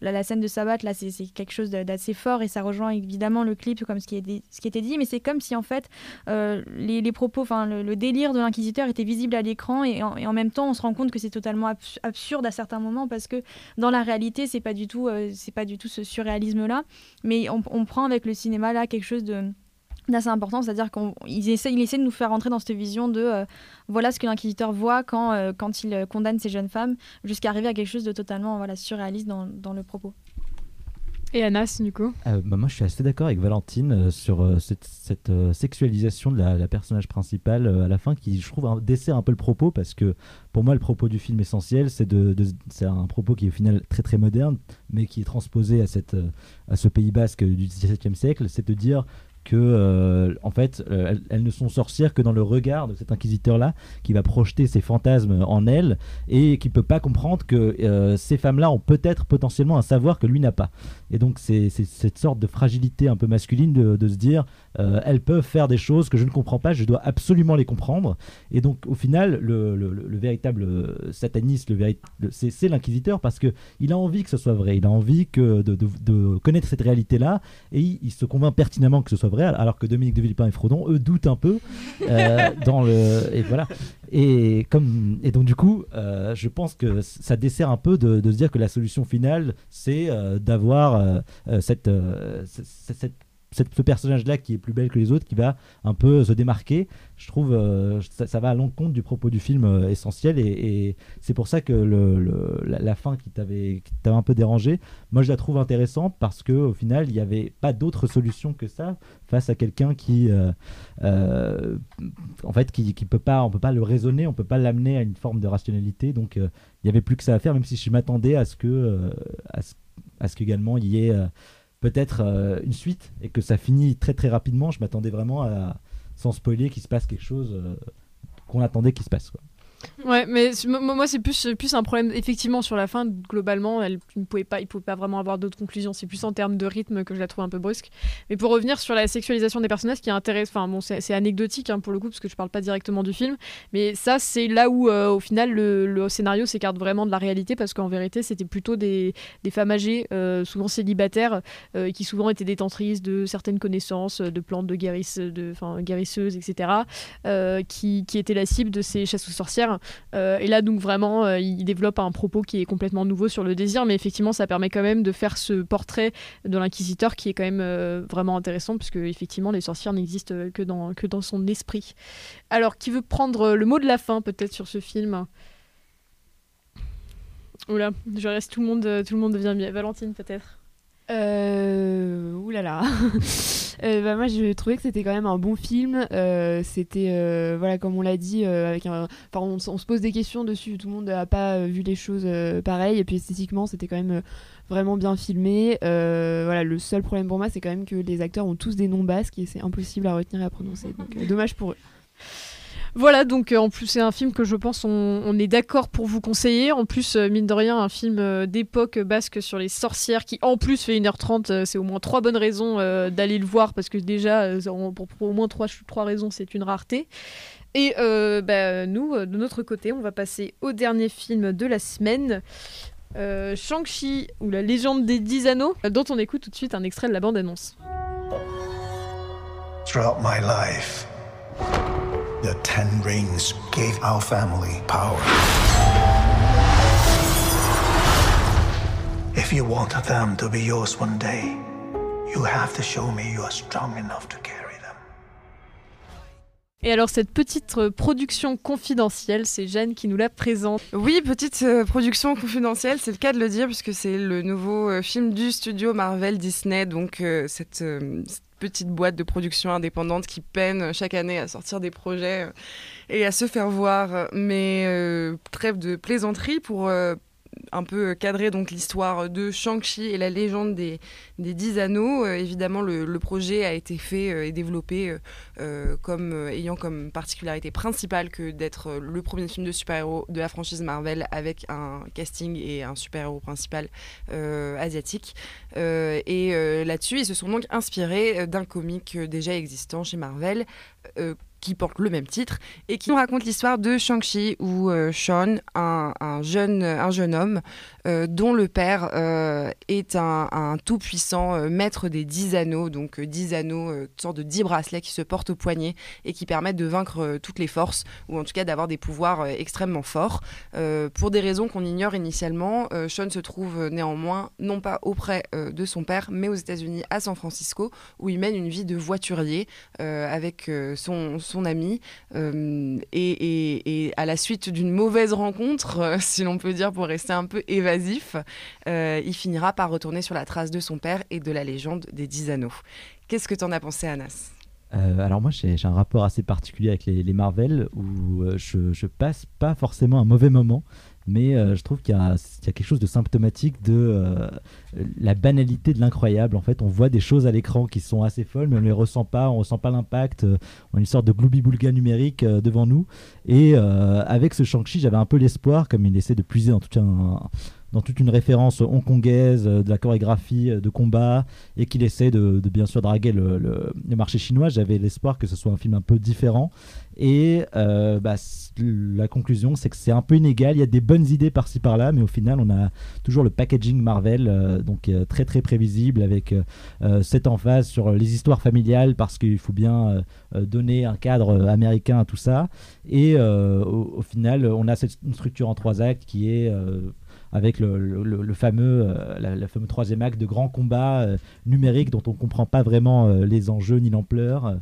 la, la scène de Sabbat là c'est quelque chose d'assez fort et ça rejoint évidemment le clip comme ce qui, était dit mais c'est comme si en fait euh, les, propos enfin le, délire de l'inquisiteur était visible à l'écran et, en- même temps on se rend compte que c'est totalement abs- absurde à certains moments parce que dans la réalité c'est pas du tout euh, c'est pas du tout ce surréalisme là mais on, prend avec le cinéma là quelque chose de d'assez important, c'est-à-dire qu'il essaie, il essaie de nous faire rentrer dans cette vision de euh, voilà ce que l'inquisiteur voit quand, quand il condamne ces jeunes femmes, jusqu'à arriver à quelque chose de totalement voilà, surréaliste dans le propos. Et Anas, du coup Euh, bah, moi, je suis assez d'accord avec Valentine euh, sur euh, cette, sexualisation de la, personnage principale à la fin qui, je trouve, un- dessert un peu le propos parce que pour moi, le propos du film essentiel, c'est de, un propos qui est au final très très moderne, mais qui est transposé à, cette, à ce Pays basque du XVIIe siècle, c'est de dire que euh, en fait euh, elles, ne sont sorcières que dans le regard de cet inquisiteur là qui va projeter ses fantasmes en elles et qui peut pas comprendre que euh, ces femmes là ont peut-être potentiellement un savoir que lui n'a pas. Et donc c'est cette sorte de fragilité un peu masculine de se dire euh, elles peuvent faire des choses que je ne comprends pas je dois absolument les comprendre. Et donc au final le, le- le- le véritable euh, sataniste le vérit- c'est l'inquisiteur parce que il a envie que ce soit vrai. Il a envie que de, de- de connaître cette réalité là et il, il se convainc pertinemment que ce soit vrai alors que Dominique de Villepin et Frodon eux doutent un peu euh, [laughs] dans le et voilà. Et comme et donc du coup euh, je pense que ça dessert un peu de, de se dire que la solution finale c'est d'avoir cette, cette ce personnage-là qui est plus belle que les autres, qui va un peu se démarquer, je trouve euh, ça, va à l'encontre du propos du film euh, essentiel. Et, c'est pour ça que la, fin qui t'avait un peu dérangé, moi je la trouve intéressante parce que au final il n'y avait pas d'autre solution que ça face à quelqu'un qui euh, euh, en fait qui, qui peut pas on peut pas le raisonner, on peut pas l'amener à une forme de rationalité. Donc euh, il y avait plus que ça à faire même si je m'attendais à ce que euh, à ce, à ce qu'également il y ait euh, peut-être euh, une suite et que ça finit très très rapidement. Je m'attendais vraiment à, sans spoiler, qu'il se passe quelque chose euh, qu'on attendait qu'il se passe. Quoi. Ouais, mais moi c'est plus, un problème effectivement sur la fin. Globalement, elle ne pouvait pas, il vraiment avoir d'autres conclusions. C'est plus en termes de rythme que je la trouve un peu brusque. Mais pour revenir sur la sexualisation des personnages, qui est intéressant, enfin bon, c'est anecdotique hein, pour le coup parce que je parle pas directement du film. Mais ça, c'est là où euh, au final le, scénario s'écarte vraiment de la réalité parce qu'en vérité, c'était plutôt des, femmes âgées, euh, souvent célibataires, euh, qui souvent étaient détentrices de certaines connaissances, de plantes de, guérisseuses, etc., qui étaient la cible de ces chasses aux sorcières. Euh, et là, donc vraiment, euh, il développe un propos qui est complètement nouveau sur le désir, mais effectivement, ça permet quand même de faire ce portrait de l'inquisiteur qui est quand même euh, vraiment intéressant, puisque effectivement, les sorcières n'existent que dans, que dans son esprit. Alors, qui veut prendre le mot de la fin, peut-être, sur ce film? Oula, je reste tout le monde, tout le monde devient bien. Valentine, peut-être Euh, oulala. [laughs] Euh, bah, moi, je trouvais que c'était quand même un bon film. Euh, c'était, euh, voilà, comme on l'a dit, euh, avec un... enfin, on, on se pose des questions dessus. Tout le monde n'a pas euh, vu les choses pareilles. Et puis esthétiquement, c'était quand même vraiment bien filmé. Voilà, le seul problème pour moi, c'est quand même que les acteurs ont tous des noms basques et c'est impossible à retenir et à prononcer. Donc, dommage pour eux. Voilà, donc en plus c'est un film que je pense on, est d'accord pour vous conseiller. En plus, mine de rien, un film d'époque basque sur les sorcières qui en plus fait 1h30, c'est au moins trois bonnes raisons d'aller le voir parce que déjà, pour, au moins trois, raisons, c'est une rareté. Et euh, bah, nous, de notre côté, on va passer au dernier film de la semaine. Euh, Shang-Chi ou la légende des 10 anneaux, dont on écoute tout de suite un extrait de la bande-annonce. Throughout my life, the Ten Rings gave our family power. If you want them to be yours one day, you have to show me you are strong enough to carry. Et alors cette petite euh, production confidentielle, c'est Jeanne qui nous la présente. Oui, petite euh, production confidentielle, c'est le cas de le dire puisque c'est le nouveau euh, film du studio Marvel Disney, donc cette, petite boîte de production indépendante qui peine chaque année à sortir des projets et à se faire voir. Mais trêve de plaisanterie pour un peu cadrer donc l'histoire de Shang-Chi et la légende des, des Dix Anneaux. Euh, évidemment, le, projet a été fait euh, et développé euh, comme ayant comme particularité principale que d'être le premier film de super-héros de la franchise Marvel avec un casting et un super-héros principal asiatique. et là-dessus, ils se sont donc inspirés d'un comic déjà existant chez Marvel qui porte le même titre et qui nous raconte l'histoire de Shang-Chi ou euh, Sean, un, jeune, un jeune homme euh, dont le père euh, est un, tout-puissant maître des dix anneaux, donc dix anneaux, une sorte de dix bracelets qui se portent au poignet et qui permettent de vaincre toutes les forces ou en tout cas d'avoir des pouvoirs extrêmement forts. pour des raisons qu'on ignore initialement, Sean se trouve néanmoins non pas auprès de son père mais aux États-Unis à San Francisco où il mène une vie de voiturier avec son son ami. Euh, et, à la suite d'une mauvaise rencontre, euh, [laughs] si l'on peut dire pour rester un peu évasif, euh, il finira par retourner sur la trace de son père et de la légende des dix anneaux. Qu'est-ce que tu en as pensé, Anas? Alors moi j'ai un rapport assez particulier avec les, Marvel où je, je, passe pas forcément un mauvais moment mais euh, je trouve qu'il y, a quelque chose de symptomatique de euh, la banalité de l'incroyable. En fait, on voit des choses à l'écran qui sont assez folles, mais on ne les ressent pas, on ressent pas l'impact. Euh, on a une sorte de gloubi-boulga numérique devant nous. Et avec ce Shang-Chi, j'avais un peu l'espoir, comme il essaie de puiser dans tout un, dans toute une référence hongkongaise euh, de la chorégraphie euh, de combat et qu'il essaie de, bien sûr draguer le, marché chinois. J'avais l'espoir que ce soit un film un peu différent. Et euh, bah, la conclusion, c'est que c'est un peu inégal. Il y a des bonnes idées par-ci par-là, mais au final, on a toujours le packaging Marvel, donc très très prévisible, avec cette emphase sur les histoires familiales, parce qu'il faut bien donner un cadre américain à tout ça. Et au, final, on a cette, structure en trois actes qui est avec le, fameux, euh, fameux troisième acte de grand combat euh, numérique dont on ne comprend pas vraiment euh, les enjeux ni l'ampleur.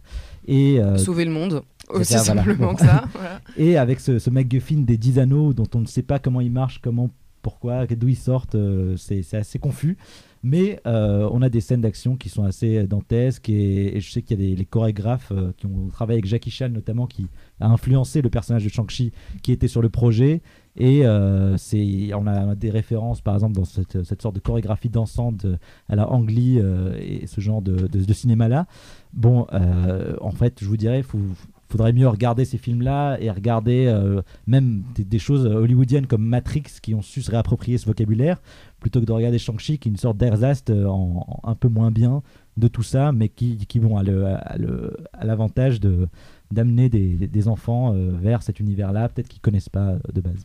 Et, Sauver le monde, aussi simplement que ça. [laughs] Et avec ce, ce MacGuffin des 10 anneaux dont on ne sait pas comment il marche, comment, pourquoi, d'où ils sortent, c'est assez confus. Mais on a des scènes d'action qui sont assez dantesques et, je sais qu'il y a des chorégraphes qui ont travaillé avec Jackie Chan notamment qui a influencé le personnage de Shang-Chi qui était sur le projet et euh, c'est, on a des références, par exemple, dans cette, cette sorte de chorégraphie dansante à la Ang Lee euh, et ce genre de, de, cinéma-là. Bon, euh, en fait, je vous dirais, il faudrait mieux regarder ces films-là et regarder même des, choses hollywoodiennes comme Matrix qui ont su se réapproprier ce vocabulaire, plutôt que de regarder Shang-Chi qui est une sorte d'ersatz en, un peu moins bien de tout ça, mais qui, qui vont à l'avantage de d'amener des, des, enfants vers cet univers-là, peut-être qu'ils connaissent pas de base.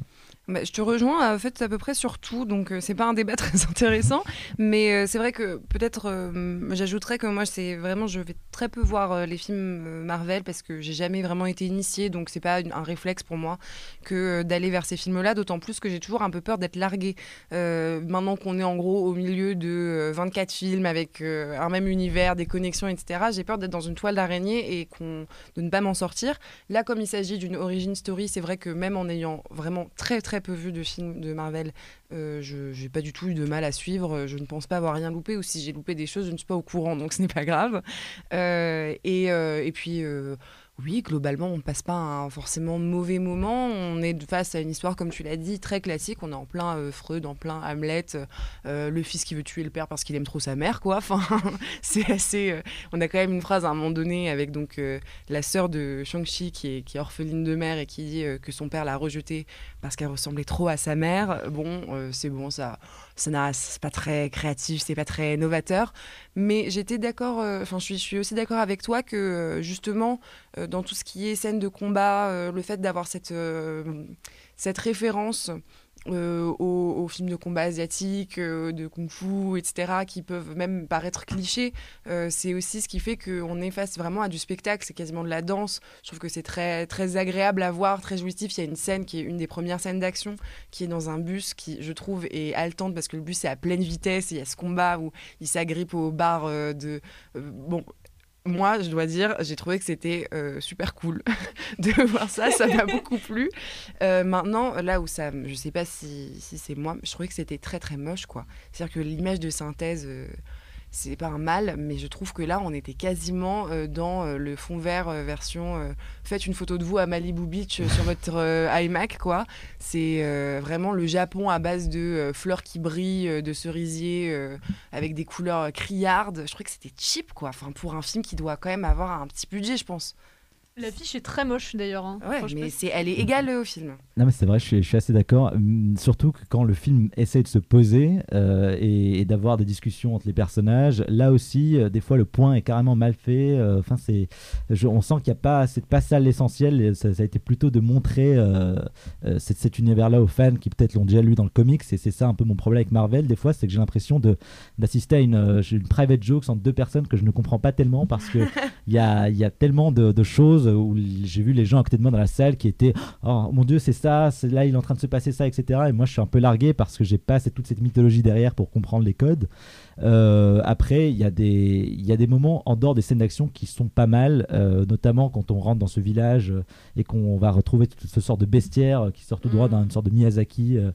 Bah, je te rejoins en fait à peu près sur tout, donc euh, c'est pas un débat [laughs] très intéressant, mais euh, c'est vrai que peut-être euh, j'ajouterais que moi c'est vraiment je vais très peu voir les films Marvel parce que j'ai jamais vraiment été initiée, donc c'est pas un réflexe pour moi que d'aller vers ces films-là, d'autant plus que j'ai toujours un peu peur d'être larguée. maintenant qu'on est en gros au milieu de 24 films avec un même univers, des connexions, etc., j'ai peur d'être dans une toile d'araignée et qu'on de ne pas m'en sortir. Là, comme il s'agit d'une origin story, c'est vrai que même en ayant vraiment très très peu vu de films de Marvel, euh, je n'ai pas du tout eu de mal à suivre. Je ne pense pas avoir rien loupé, ou si j'ai loupé des choses, je ne suis pas au courant, donc ce n'est pas grave. Euh, et, euh, et, puis oui, globalement, on passe pas un forcément mauvais moment. On est face à une histoire, comme tu l'as dit, très classique. On est en plein Freud, en plein Hamlet, le fils qui veut tuer le père parce qu'il aime trop sa mère, quoi. Enfin, [laughs] c'est assez. on a quand même une phrase à un moment donné avec donc la sœur de Shang-Chi qui est, qui est orpheline de mère et qui dit que son père l'a rejetée parce qu'elle ressemblait trop à sa mère. Bon, euh, c'est bon, ça, ça c'est pas très créatif, c'est pas très novateur. Mais j'étais d'accord. euh, Enfin, je suis, aussi d'accord avec toi que euh, justement dans tout ce qui est scène de combat, le fait d'avoir cette, cette référence euh, aux, films de combat asiatiques, euh, de kung-fu, etc., qui peuvent même paraître clichés, euh, c'est aussi ce qui fait qu'on est face vraiment à du spectacle, c'est quasiment de la danse. Je trouve que c'est très, très agréable à voir, très jouissif. Il y a une scène qui est une des premières scènes d'action, qui est dans un bus, qui, je trouve, est haletante parce que le bus est à pleine vitesse il y a ce combat où il s'agrippe aux barres de... bon, moi, je dois dire, j'ai trouvé que c'était euh, super cool [laughs] de voir ça. Ça m'a beaucoup plu. Euh, maintenant, là où ça, je sais pas si, si c'est moi, je trouvais que c'était très très moche, quoi. C'est-à-dire que l'image de synthèse, euh, c'est pas un mal, mais je trouve que là, on était quasiment euh, dans euh, le fond vert euh, version. faites une photo de vous à Malibu Beach sur votre iMac, quoi. C'est vraiment le Japon à base de fleurs qui brillent, de cerisiers avec des couleurs criardes. Je trouvais que c'était cheap, quoi. Enfin, pour un film qui doit quand même avoir un petit budget, je pense. L'affiche est très moche d'ailleurs. hein. Ouais, mais c'est, elle est égale au film. Non mais c'est vrai, je suis, je suis assez d'accord. Hum, Surtout que quand le film essaie de se poser euh, et, et d'avoir des discussions entre les personnages, là aussi, euh, des fois le point est carrément mal fait. euh, Enfin, c'est, on sent qu'il n'y a pas, c'est pas ça l'essentiel. Ça, ça a été plutôt de montrer euh, euh, cet, cet univers-là aux fans qui peut-être l'ont déjà lu dans le comics. Et c'est ça un peu mon problème avec Marvel. Des fois, c'est que j'ai l'impression de d'assister à une, une private jokes entre deux personnes que je ne comprends pas tellement parce que [laughs] il y a, il y a tellement de, de choses où j'ai vu les gens à côté de moi dans la salle qui étaient oh mon dieu c'est ça c'est là il est en train de se passer ça etc et moi je suis un peu largué parce que j'ai pas cette- toute cette mythologie derrière pour comprendre les codes. Euh, après il y a des il y a des moments en dehors des scènes d'action qui sont pas mal euh, notamment quand on rentre dans ce village euh, et qu'on va retrouver toute ce sort de bestiaire qui sort tout droit d'une sorte de Miyazaki euh,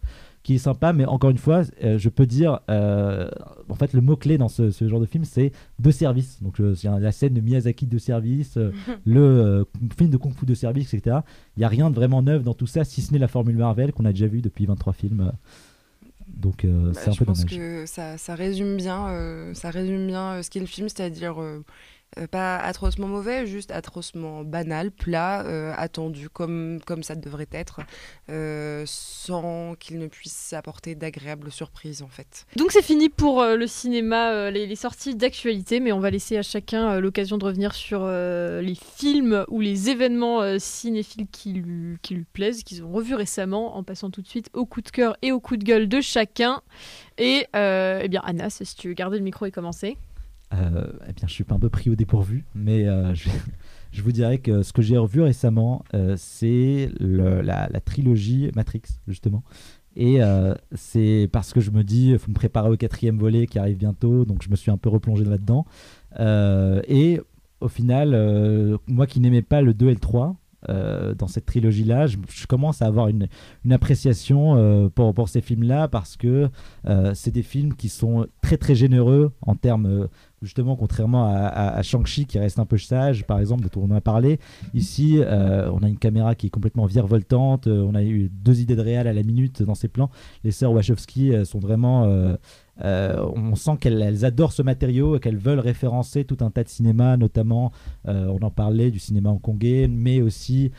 qui est sympa, mais encore une fois, euh, je peux dire, euh, en fait, le mot-clé dans ce, ce genre de film, c'est de service. Donc, euh, c'est un- la scène de Miyazaki de service, euh, [laughs] le euh, film de Kung Fu de service, etc. Il n'y a rien de vraiment neuf dans tout ça, si ce n'est la formule Marvel qu'on a déjà vue depuis 23 films. euh. Donc, euh, Bah, c'est un je peu pense dommage. que ça, ça résume bien, euh, ça résume bien euh, ce qu'est le film, c'est-à-dire euh, pas atrocement mauvais, juste atrocement banal, plat, euh, attendu comme, comme ça devrait être, euh, sans qu'il ne puisse apporter d'agréables surprises en fait. Donc c'est fini pour le cinéma, les, les sorties d'actualité, mais on va laisser à chacun l'occasion de revenir sur les films ou les événements cinéphiles qui lui, qui lui plaisent, qu'ils ont revus récemment, en passant tout de suite au coup de cœur et au coup de gueule de chacun. Et eh bien Anna, si tu veux garder le micro et commencer. Euh, eh bien, je suis un peu pris au dépourvu, mais euh, [laughs] je, vous dirais que ce que j'ai revu récemment, euh, c'est la, trilogie Matrix, justement. Et euh, c'est parce que je me dis, il faut me préparer au quatrième volet qui arrive bientôt, donc je me suis un peu replongé là-dedans. Et au final, moi qui n'aimais pas le 2 et le 3, euh, dans cette trilogie-là, je, commence à avoir une, appréciation pour, ces films-là parce que c'est des films qui sont très très généreux en termes, justement, contrairement à, Shang-Chi qui reste un peu sage, par exemple, dont on a parlé. Ici, euh, on a une caméra qui est complètement virevoltante, euh, on a eu deux idées de réal à la minute dans ces plans. Les sœurs Wachowski euh, sont vraiment. euh, on sent qu'elles elles adorent ce matériau et qu'elles veulent référencer tout un tas de cinéma, notamment, on en parlait du cinéma hongkongais, mais aussi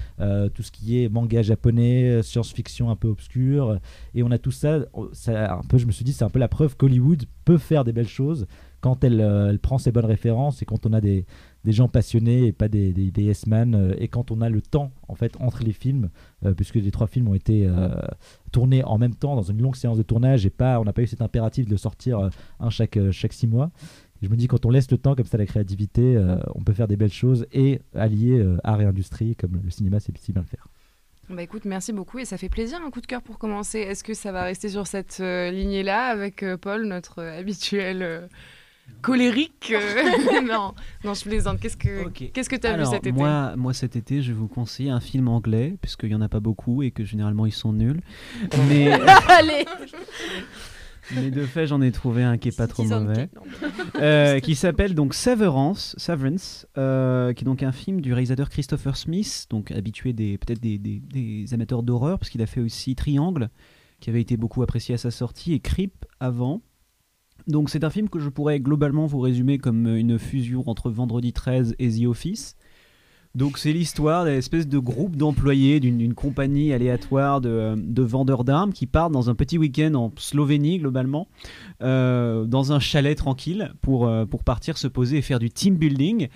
tout ce qui est manga japonais, science-fiction un peu obscure. Et on a tout ça, ça un peu, je me suis dit, c'est un peu la preuve qu'Hollywood peut faire des belles choses quand elle, euh, elle prend ses bonnes références et quand on a des, des gens passionnés et pas des, des, des yes-man, euh, et quand on a le temps en fait entre les films, euh, puisque les trois films ont été euh, tournés en même temps dans une longue séance de tournage et pas, on n'a pas eu cet impératif de le sortir euh, un chaque, euh, chaque six mois. Je me dis quand on laisse le temps comme ça à la créativité, euh, on peut faire des belles choses et allier euh, art et industrie comme le cinéma sait si bien le faire. Bah écoute, merci beaucoup et ça fait plaisir un coup de cœur pour commencer. Est-ce que ça va rester sur cette euh, lignée-là avec euh, Paul, notre euh, habituel euh, colérique euh, [laughs] [laughs] Non, non, je plaisante. Qu'est-ce que qu'est-ce que tu as vu cet été moi, moi, cet été, je vais vous conseiller un film anglais, puisqu'il n'y en a pas beaucoup et que généralement ils sont nuls. Mais [laughs] Allez Mais de fait, j'en ai trouvé un qui est pas trop Citizen mauvais, Kane, Euh, qui s'appelle donc Severance, Severance, euh, qui est donc un film du réalisateur Christopher Smith, donc habitué des peut-être des, des- des amateurs d'horreur, parce qu'il a fait aussi Triangle, qui avait été beaucoup apprécié à sa sortie, et Creep avant. Donc c'est un film que je pourrais globalement vous résumer comme une fusion entre Vendredi 13 et The Office. Donc c'est l'histoire d'une espèce de groupe d'employés d'une compagnie aléatoire de, de vendeurs d'armes qui partent dans un petit week-end en Slovénie globalement, euh, dans un chalet tranquille pour, euh, pour partir se poser et faire du team building.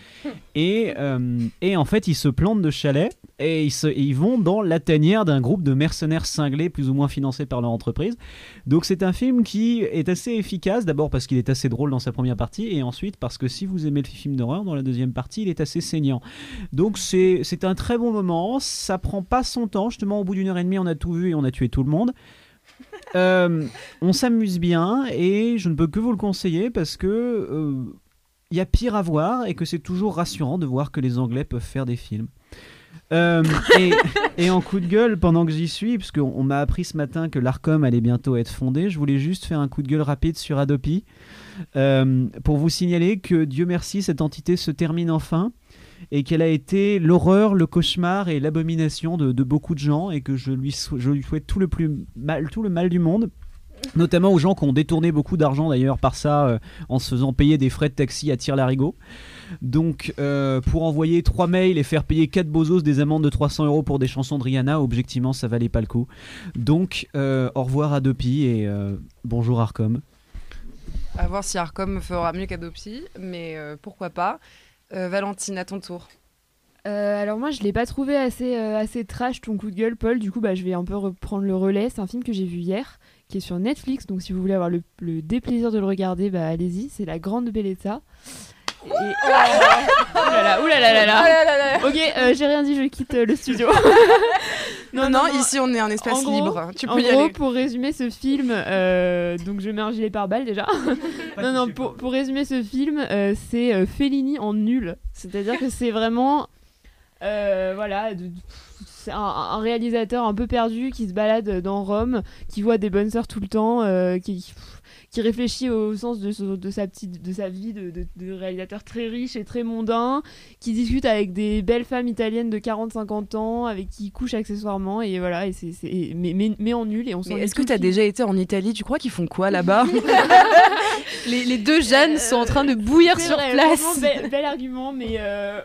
Et, euh, et en fait ils se plantent de chalet et ils, ils vont dans la tanière d'un groupe de mercenaires cinglés plus ou moins financés par leur entreprise. Donc c'est un film qui est assez efficace, d'abord parce qu'il est assez drôle dans sa première partie, et ensuite parce que si vous aimez le film d'horreur, dans la deuxième partie, il est assez saignant. C'est c'est un très bon moment, ça prend pas son temps, justement au bout d'une heure et demie on a tout vu et on a tué tout le monde. [laughs] Euh, on s'amuse bien et je ne peux que vous le conseiller parce que euh, il y a pire à voir et que c'est toujours rassurant de voir que les Anglais peuvent faire des films. Euh, et, et en coup de gueule, pendant que j'y suis, parce qu'on on m'a appris ce matin que l'ARCOM allait bientôt être fondé, je voulais juste faire un coup de gueule rapide sur Adopi pour vous signaler que Dieu merci, cette entité se termine enfin et qu'elle a été l'horreur, le cauchemar et l'abomination de, beaucoup de gens et que je lui, souhaite tout le, plus mal, tout le mal du monde. Notamment aux gens qui ont détourné beaucoup d'argent d'ailleurs par ça euh, en se faisant payer des frais de taxi à tir-larigot. Donc, euh, pour envoyer trois mails et faire payer 4 bozos des amendes de 300 euros pour des chansons de Rihanna, objectivement, ça valait pas le coup. Donc, euh, au revoir Adopi et bonjour Arcom. À voir si Arcom fera mieux qu'Adopsy, mais pourquoi pas. Euh, Valentine, à ton tour. Euh, alors moi je l'ai pas trouvé assez, euh, assez trash ton coup de gueule Paul, du coup bah, je vais un peu reprendre le relais. C'est un film que j'ai vu hier, qui est sur Netflix, donc si vous voulez avoir le, le déplaisir de le regarder, bah allez-y, c'est La Grande Bellezza. Et... Là, là. [laughs] Oh là là là. Ok, euh, j'ai rien dit, je quitte le studio. [laughs] Non, non, ici on est un espace En libre. Tu en y gros, aller. pour résumer ce film, euh, donc je mets un gilet pare-balles déjà. non, non, pour, pour résumer ce film, euh, c'est euh, Fellini en nul. C'est-à-dire que c'est vraiment. euh, voilà, de- c'est un, un réalisateur un peu perdu qui se balade dans Rome, qui voit des bonnes sœurs tout le temps, euh, qui, qui réfléchit au sens de, sa, petite, de sa vie de, de- de réalisateur très riche et très mondain, qui discute avec des belles femmes italiennes de 40-50 ans, avec qui il couche accessoirement, et voilà, et c'est, c'est- mais, mais, mais en nul, et on est-ce que tu as déjà été en Italie? Tu crois qu'ils font quoi là-bas? [laughs] Les, les deux Jeannes sont en train de bouillir C'est sur vrai, place. bel, bel argument, mais euh,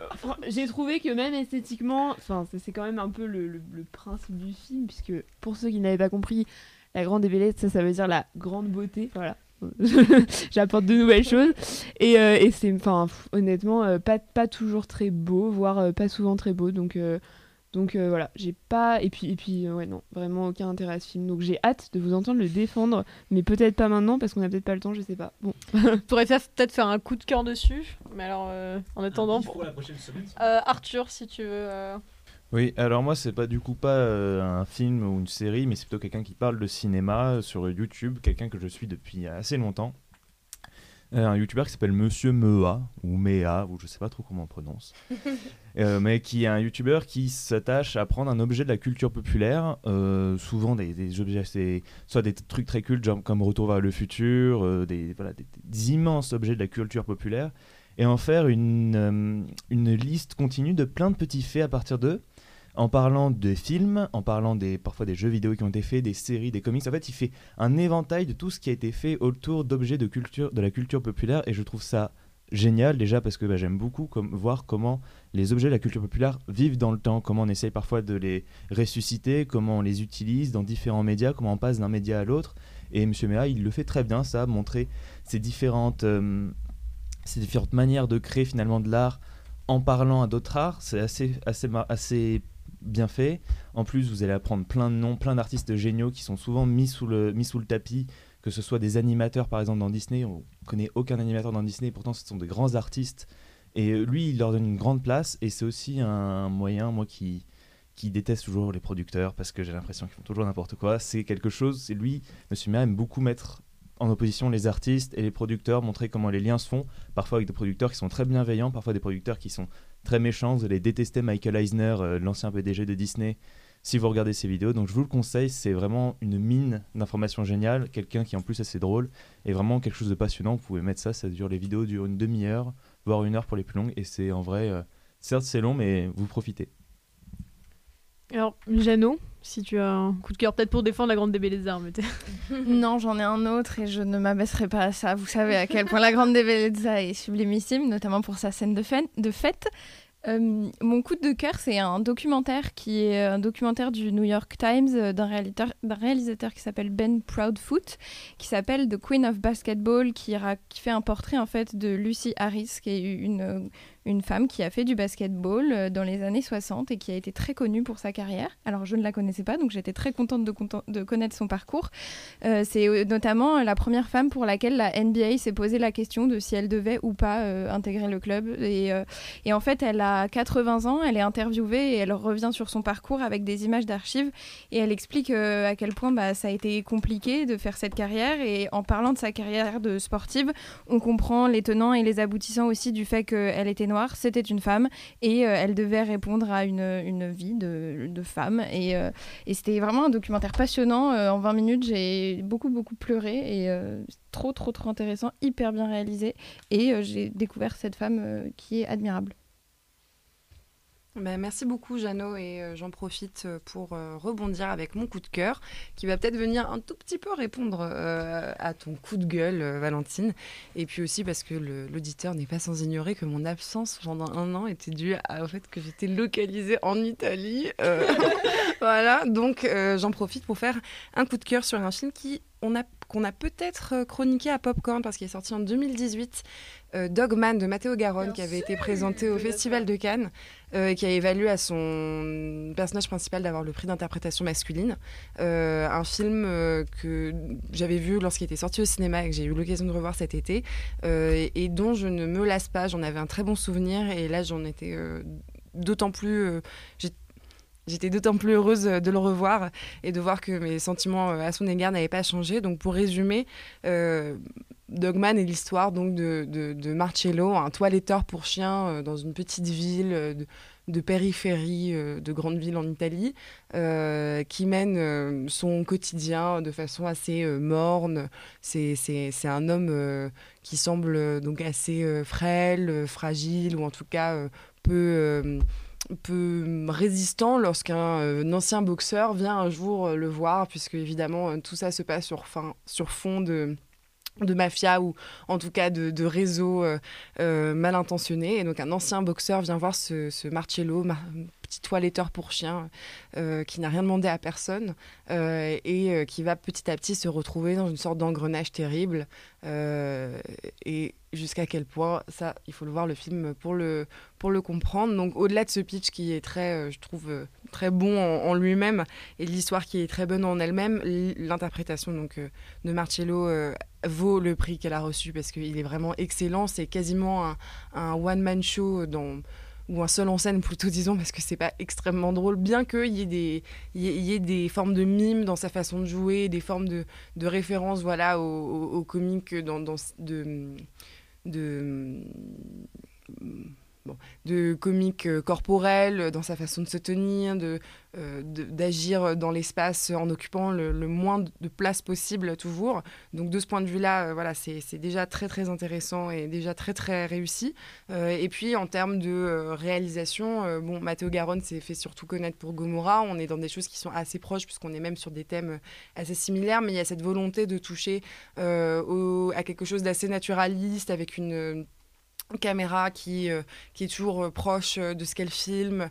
j'ai trouvé que même esthétiquement, enfin, c'est- c'est quand même un peu le, le- le principe du film, puisque pour ceux qui n'avaient pas compris, la grande ébellette, ça, ça veut dire la grande beauté, voilà. [laughs] J'apporte de nouvelles choses et, euh, et c'est, enfin, honnêtement, euh, pas, pas toujours très beau, voire euh, pas souvent très beau, donc. euh, donc euh, voilà, j'ai pas. Et puis, et puis euh, ouais, non, vraiment aucun intérêt à ce film. Donc j'ai hâte de vous entendre le défendre, mais peut-être pas maintenant parce qu'on a peut-être pas le temps, je sais pas. Bon. [laughs] pourrais faire- peut-être faire un coup de cœur dessus. Mais alors, euh, en attendant, pour la prochaine semaine. Euh, Arthur, si tu veux. Oui, alors moi c'est pas du coup pas euh, un film ou une série, mais c'est plutôt quelqu'un qui parle de cinéma euh, sur YouTube, quelqu'un que je suis depuis assez longtemps. Euh, un youtubeur qui s'appelle Monsieur Mea, ou Mea, ou je sais pas trop comment on prononce. [laughs] Euh, mais qui est un youtubeur qui s'attache à prendre un objet de la culture populaire, euh, souvent des, des objets assez, soit des trucs très cultes genre comme Retour vers le futur, des, voilà, des, des immenses objets de la culture populaire, et en faire une, euh, une liste continue de plein de petits faits à partir d'eux, en parlant des films, en parlant des, parfois des jeux vidéo qui ont été faits, des séries, des comics. En fait, il fait un éventail de tout ce qui a été fait autour d'objets de, de la culture populaire, et je trouve ça génial déjà parce que bah, j'aime beaucoup voir comment les objets de la culture populaire vivent dans le temps, comment on essaye parfois de les ressusciter, comment on les utilise dans différents médias, comment on passe d'un média à l'autre. Et M. Mea, il le fait très bien, ça, montrer ces différentes, euh, ces différentes manières de créer finalement de l'art en parlant à d'autres arts. C'est assez, assez, assez bien fait. En plus, vous allez apprendre plein de noms, plein d'artistes géniaux qui sont souvent mis sous le, mis sous le tapis, que ce soit des animateurs par exemple dans Disney. On connaît aucun animateur dans Disney, pourtant ce sont de grands artistes. Et euh, lui, il leur donne une grande place et c'est aussi un moyen, moi qui, qui déteste toujours les producteurs parce que j'ai l'impression qu'ils font toujours n'importe quoi. C'est quelque chose, c'est lui, Monsieur Mea aime beaucoup mettre en opposition les artistes et les producteurs, montrer comment les liens se font, parfois avec des producteurs qui sont très bienveillants, parfois des producteurs qui sont très méchants. Vous allez détester Michael Eisner, euh, l'ancien PDG de Disney. si vous regardez ces vidéos. Donc je vous le conseille, c'est vraiment une mine d'informations géniales, quelqu'un qui en plus assez drôle et vraiment quelque chose de passionnant. Vous pouvez mettre ça, ça dure les vidéos durent une demi-heure, voire une heure pour les plus longues et c'est en vrai, euh, certes c'est long mais vous profitez. Alors, Jeannot, si tu as un coup de cœur peut-être pour défendre la Grande des. Mais [laughs] non, j'en ai un autre et je ne m'abaisserai pas à ça. Vous savez à quel point la Grande des est sublimissime, notamment pour sa scène de, fête. Euh, mon coup de cœur, c'est un documentaire qui est un documentaire du New York Times euh, d'un réalisateur, réalisateur, qui s'appelle Ben Proudfoot, qui s'appelle The Queen of Basketball, qui, qui, fait un portrait en fait de Lucy Harris, qui est une une femme qui a fait du basketball euh, dans les années 60 et qui a été très connue pour sa carrière. Alors je ne la connaissais pas, donc j'étais très contente de, connaître son parcours. Euh, c'est euh, notamment la première femme pour laquelle la NBA s'est posé la question de si elle devait ou pas intégrer le club. Et, et, en fait, elle a 80 ans, elle est interviewée et elle revient sur son parcours avec des images d'archives et elle explique à quel point bah, ça a été compliqué de faire cette carrière. Et en parlant de sa carrière de sportive, on comprend les tenants et les aboutissants aussi du fait qu'elle était noire c'était une femme et euh, elle devait répondre à une, vie de, de femme. Et, euh, et c'était vraiment un documentaire passionnant. Euh, en 20 minutes, j'ai beaucoup, beaucoup pleuré et trop, trop, trop intéressant, hyper bien réalisé. Et j'ai découvert cette femme qui est admirable. Bah, merci beaucoup Jeannot et euh, j'en profite euh, pour euh, rebondir avec mon coup de cœur qui va peut-être venir un tout petit peu répondre à ton coup de gueule Valentine. Et puis aussi parce que l'auditeur n'est pas sans ignorer que mon absence pendant un an était due au fait que j'étais localisée en Italie [laughs] voilà. Donc j'en profite pour faire un coup de cœur sur un film qui a qu'on a peut-être chroniqué à Popcorn parce qu'il est sorti en 2018 Dogman de Matteo Garonne qui avait été présenté au Festival de Cannes euh, qui a évalué à son personnage principal d'avoir le prix d'interprétation masculine. Euh, un film euh, que j'avais vu lorsqu'il était sorti au cinéma et que j'ai eu l'occasion de revoir cet été et, dont je ne me lasse pas. J'en avais un très bon souvenir et là j'en étais d'autant plus J'étais d'autant plus heureuse de le revoir et de voir que mes sentiments à son égard n'avaient pas changé. Donc pour résumer, Dogman est l'histoire donc de, de, Marcello, un toiletteur pour chiens euh, dans une petite ville euh, de, périphérie euh, de grande ville en Italie, qui mène son quotidien de façon assez morne. C'est un homme qui semble donc assez frêle, fragile, ou en tout cas peu peu résistant lorsqu'un ancien boxeur vient un jour le voir, puisque évidemment tout ça se passe sur, sur fond de, de mafia ou en tout cas de, réseaux euh, euh, mal intentionnés. Et donc un ancien boxeur vient voir ce, Marcello, petit toiletteur pour chien, euh, qui n'a rien demandé à personne et qui va petit à petit se retrouver dans une sorte d'engrenage terrible. et jusqu'à quel point, ça, il faut le voir le film pour le, pour le comprendre. Donc au-delà de ce pitch qui est très, je trouve, très bon en, lui-même et l'histoire qui est très bonne en elle-même, l'interprétation donc de Marcello vaut le prix qu'elle a reçu parce qu'il est vraiment excellent. C'est quasiment un, one-man show dans, ou un seul en scène plutôt disons parce que c'est pas extrêmement drôle bien qu'il y ait des y ait des formes de mime dans sa façon de jouer des formes de, de référence voilà au, comique dans, dans de de comique euh, corporel euh, dans sa façon de se tenir, de, euh, d'agir dans l'espace en occupant le, moins de place possible toujours. Donc de ce point de vue-là, voilà, c'est, déjà très très intéressant et déjà très très réussi. et puis en termes de réalisation, bon, Matteo Garonne s'est fait surtout connaître pour Gomorrah. On est dans des choses qui sont assez proches puisqu'on est même sur des thèmes assez similaires, mais il y a cette volonté de toucher à quelque chose d'assez naturaliste avec une caméra qui, euh, qui est toujours euh, proche euh, de ce qu'elle filme,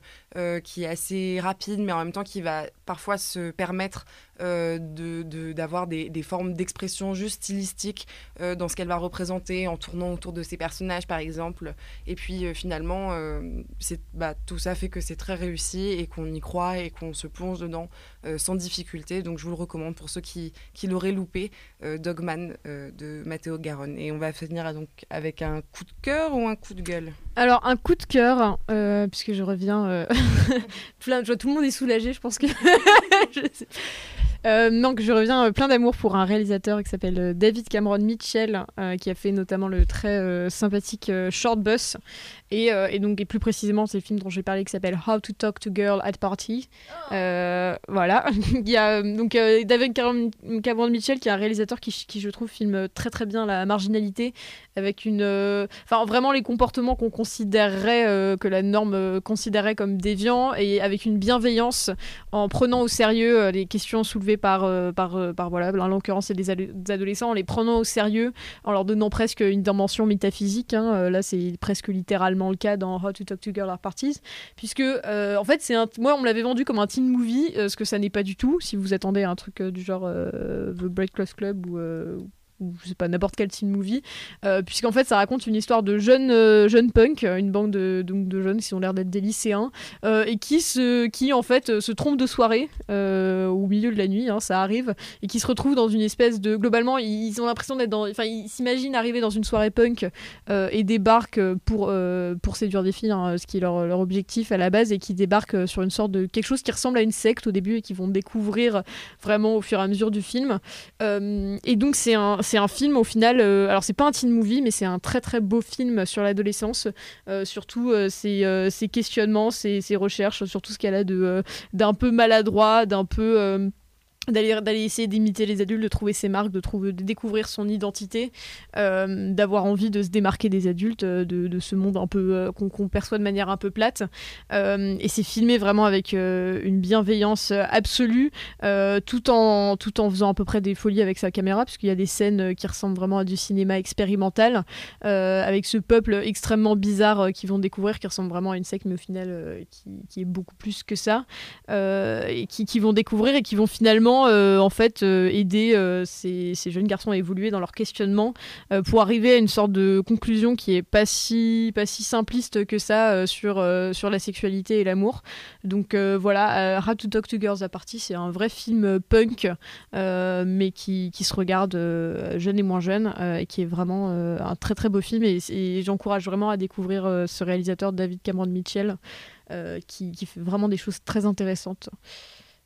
qui est assez rapide, mais en même temps qui va parfois se permettre de, d'avoir des, des, formes d'expression juste stylistiques dans ce qu'elle va représenter en tournant autour de ses personnages, par exemple. Et puis finalement, bah, tout ça fait que c'est très réussi et qu'on y croit et qu'on se plonge dedans sans difficulté. Donc je vous le recommande pour ceux qui, qui l'auraient loupé, Dogman de Matteo Garonne. Et on va finir avec un coup de cœur ou un coup de gueule Alors, un coup de cœur, euh, puisque je reviens. Euh, [laughs] plein, vois tout le monde est soulagé, je pense que. [laughs] Euh, donc je reviens euh, plein d'amour pour un réalisateur qui s'appelle euh, David Cameron Mitchell, euh, qui a fait notamment le très sympathique Short Bus, et, donc et plus précisément c'est le film dont j'ai parlé qui s'appelle How to Talk to Girl at Party. Voilà, [laughs] il y a donc David Cameron, Mitchell qui est un réalisateur qui, qui je trouve filme très très bien la marginalité avec une, enfin vraiment les comportements qu'on considérerait que la norme considérait comme déviants et avec une bienveillance en prenant au sérieux les questions soulevées par euh, par euh, par voilà en l'occurrence des, ado- des adolescents en les prenant au sérieux en leur donnant presque une dimension métaphysique hein. Euh, là c'est presque littéralement le cas dans How to Talk to Girl at Parties puisque en fait c'est un moi on me l'avait vendu comme un teen movie ce que ça n'est pas du tout si vous attendez un truc du genre The Breakfast Club ou ou je sais pas n'importe quel teen movie. Euh, puisqu'en fait ça raconte une histoire de jeunes euh, jeunes punk une bande de, donc, de jeunes qui ont l'air d'être des lycéens euh, et qui se qui en fait se trompent de soirée euh, au milieu de la nuit hein, ça arrive et qui se retrouvent dans une espèce de globalement ils ont l'impression d'être dans enfin ils s'imaginent arriver dans une soirée punk et débarquent pour pour séduire des filles hein, ce qui est leur, leur objectif à la base et qui débarquent sur une sorte de quelque chose qui ressemble à une secte au début et qui vont découvrir vraiment au fur et à mesure du film. Et donc c'est un c'est un film au final euh, alors c'est pas un teen movie mais c'est un très très beau film sur l'adolescence. Euh, surtout euh, ses, questionnements ses, recherches sur tout ce qu'elle a d'un peu maladroit d'un peu d'aller d'aller essayer d'imiter les adultes de trouver ses marques de trouver de découvrir son identité euh, d'avoir envie de se démarquer des adultes euh, de, de ce monde un peu euh, qu'on perçoit de manière un peu plate. Et c'est filmé vraiment avec une bienveillance absolue tout en tout en faisant à peu près des folies avec sa caméra parce qu'il y a des scènes qui ressemblent vraiment à du cinéma expérimental avec ce peuple extrêmement bizarre qu'ils vont découvrir qui ressemble vraiment à une secte mais au final qui, qui est beaucoup plus que ça et qui, qui vont découvrir et qui vont finalement euh, en fait euh, aider euh, ces, jeunes garçons à évoluer dans leur questionnement pour arriver à une sorte de conclusion qui est pas si simpliste que ça sur la sexualité et l'amour. Donc voilà How to Talk to Girls à Party c'est un vrai film punk mais qui, se regarde jeune et moins jeune et qui est vraiment un très très beau film. Et, j'encourage vraiment à découvrir ce réalisateur David Cameron Mitchell qui fait vraiment des choses très intéressantes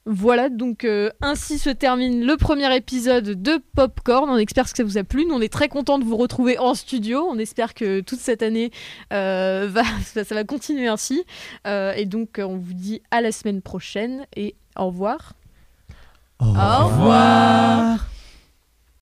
voilà, donc euh, ainsi se termine le premier épisode de Popcorn. On espère que ça vous a plu. Nous, on est très content de vous retrouver en studio. On espère que toute cette année, euh, [laughs] va, ça, ça va continuer ainsi. Euh, et donc, on vous dit à la semaine prochaine et au revoir. Au revoir.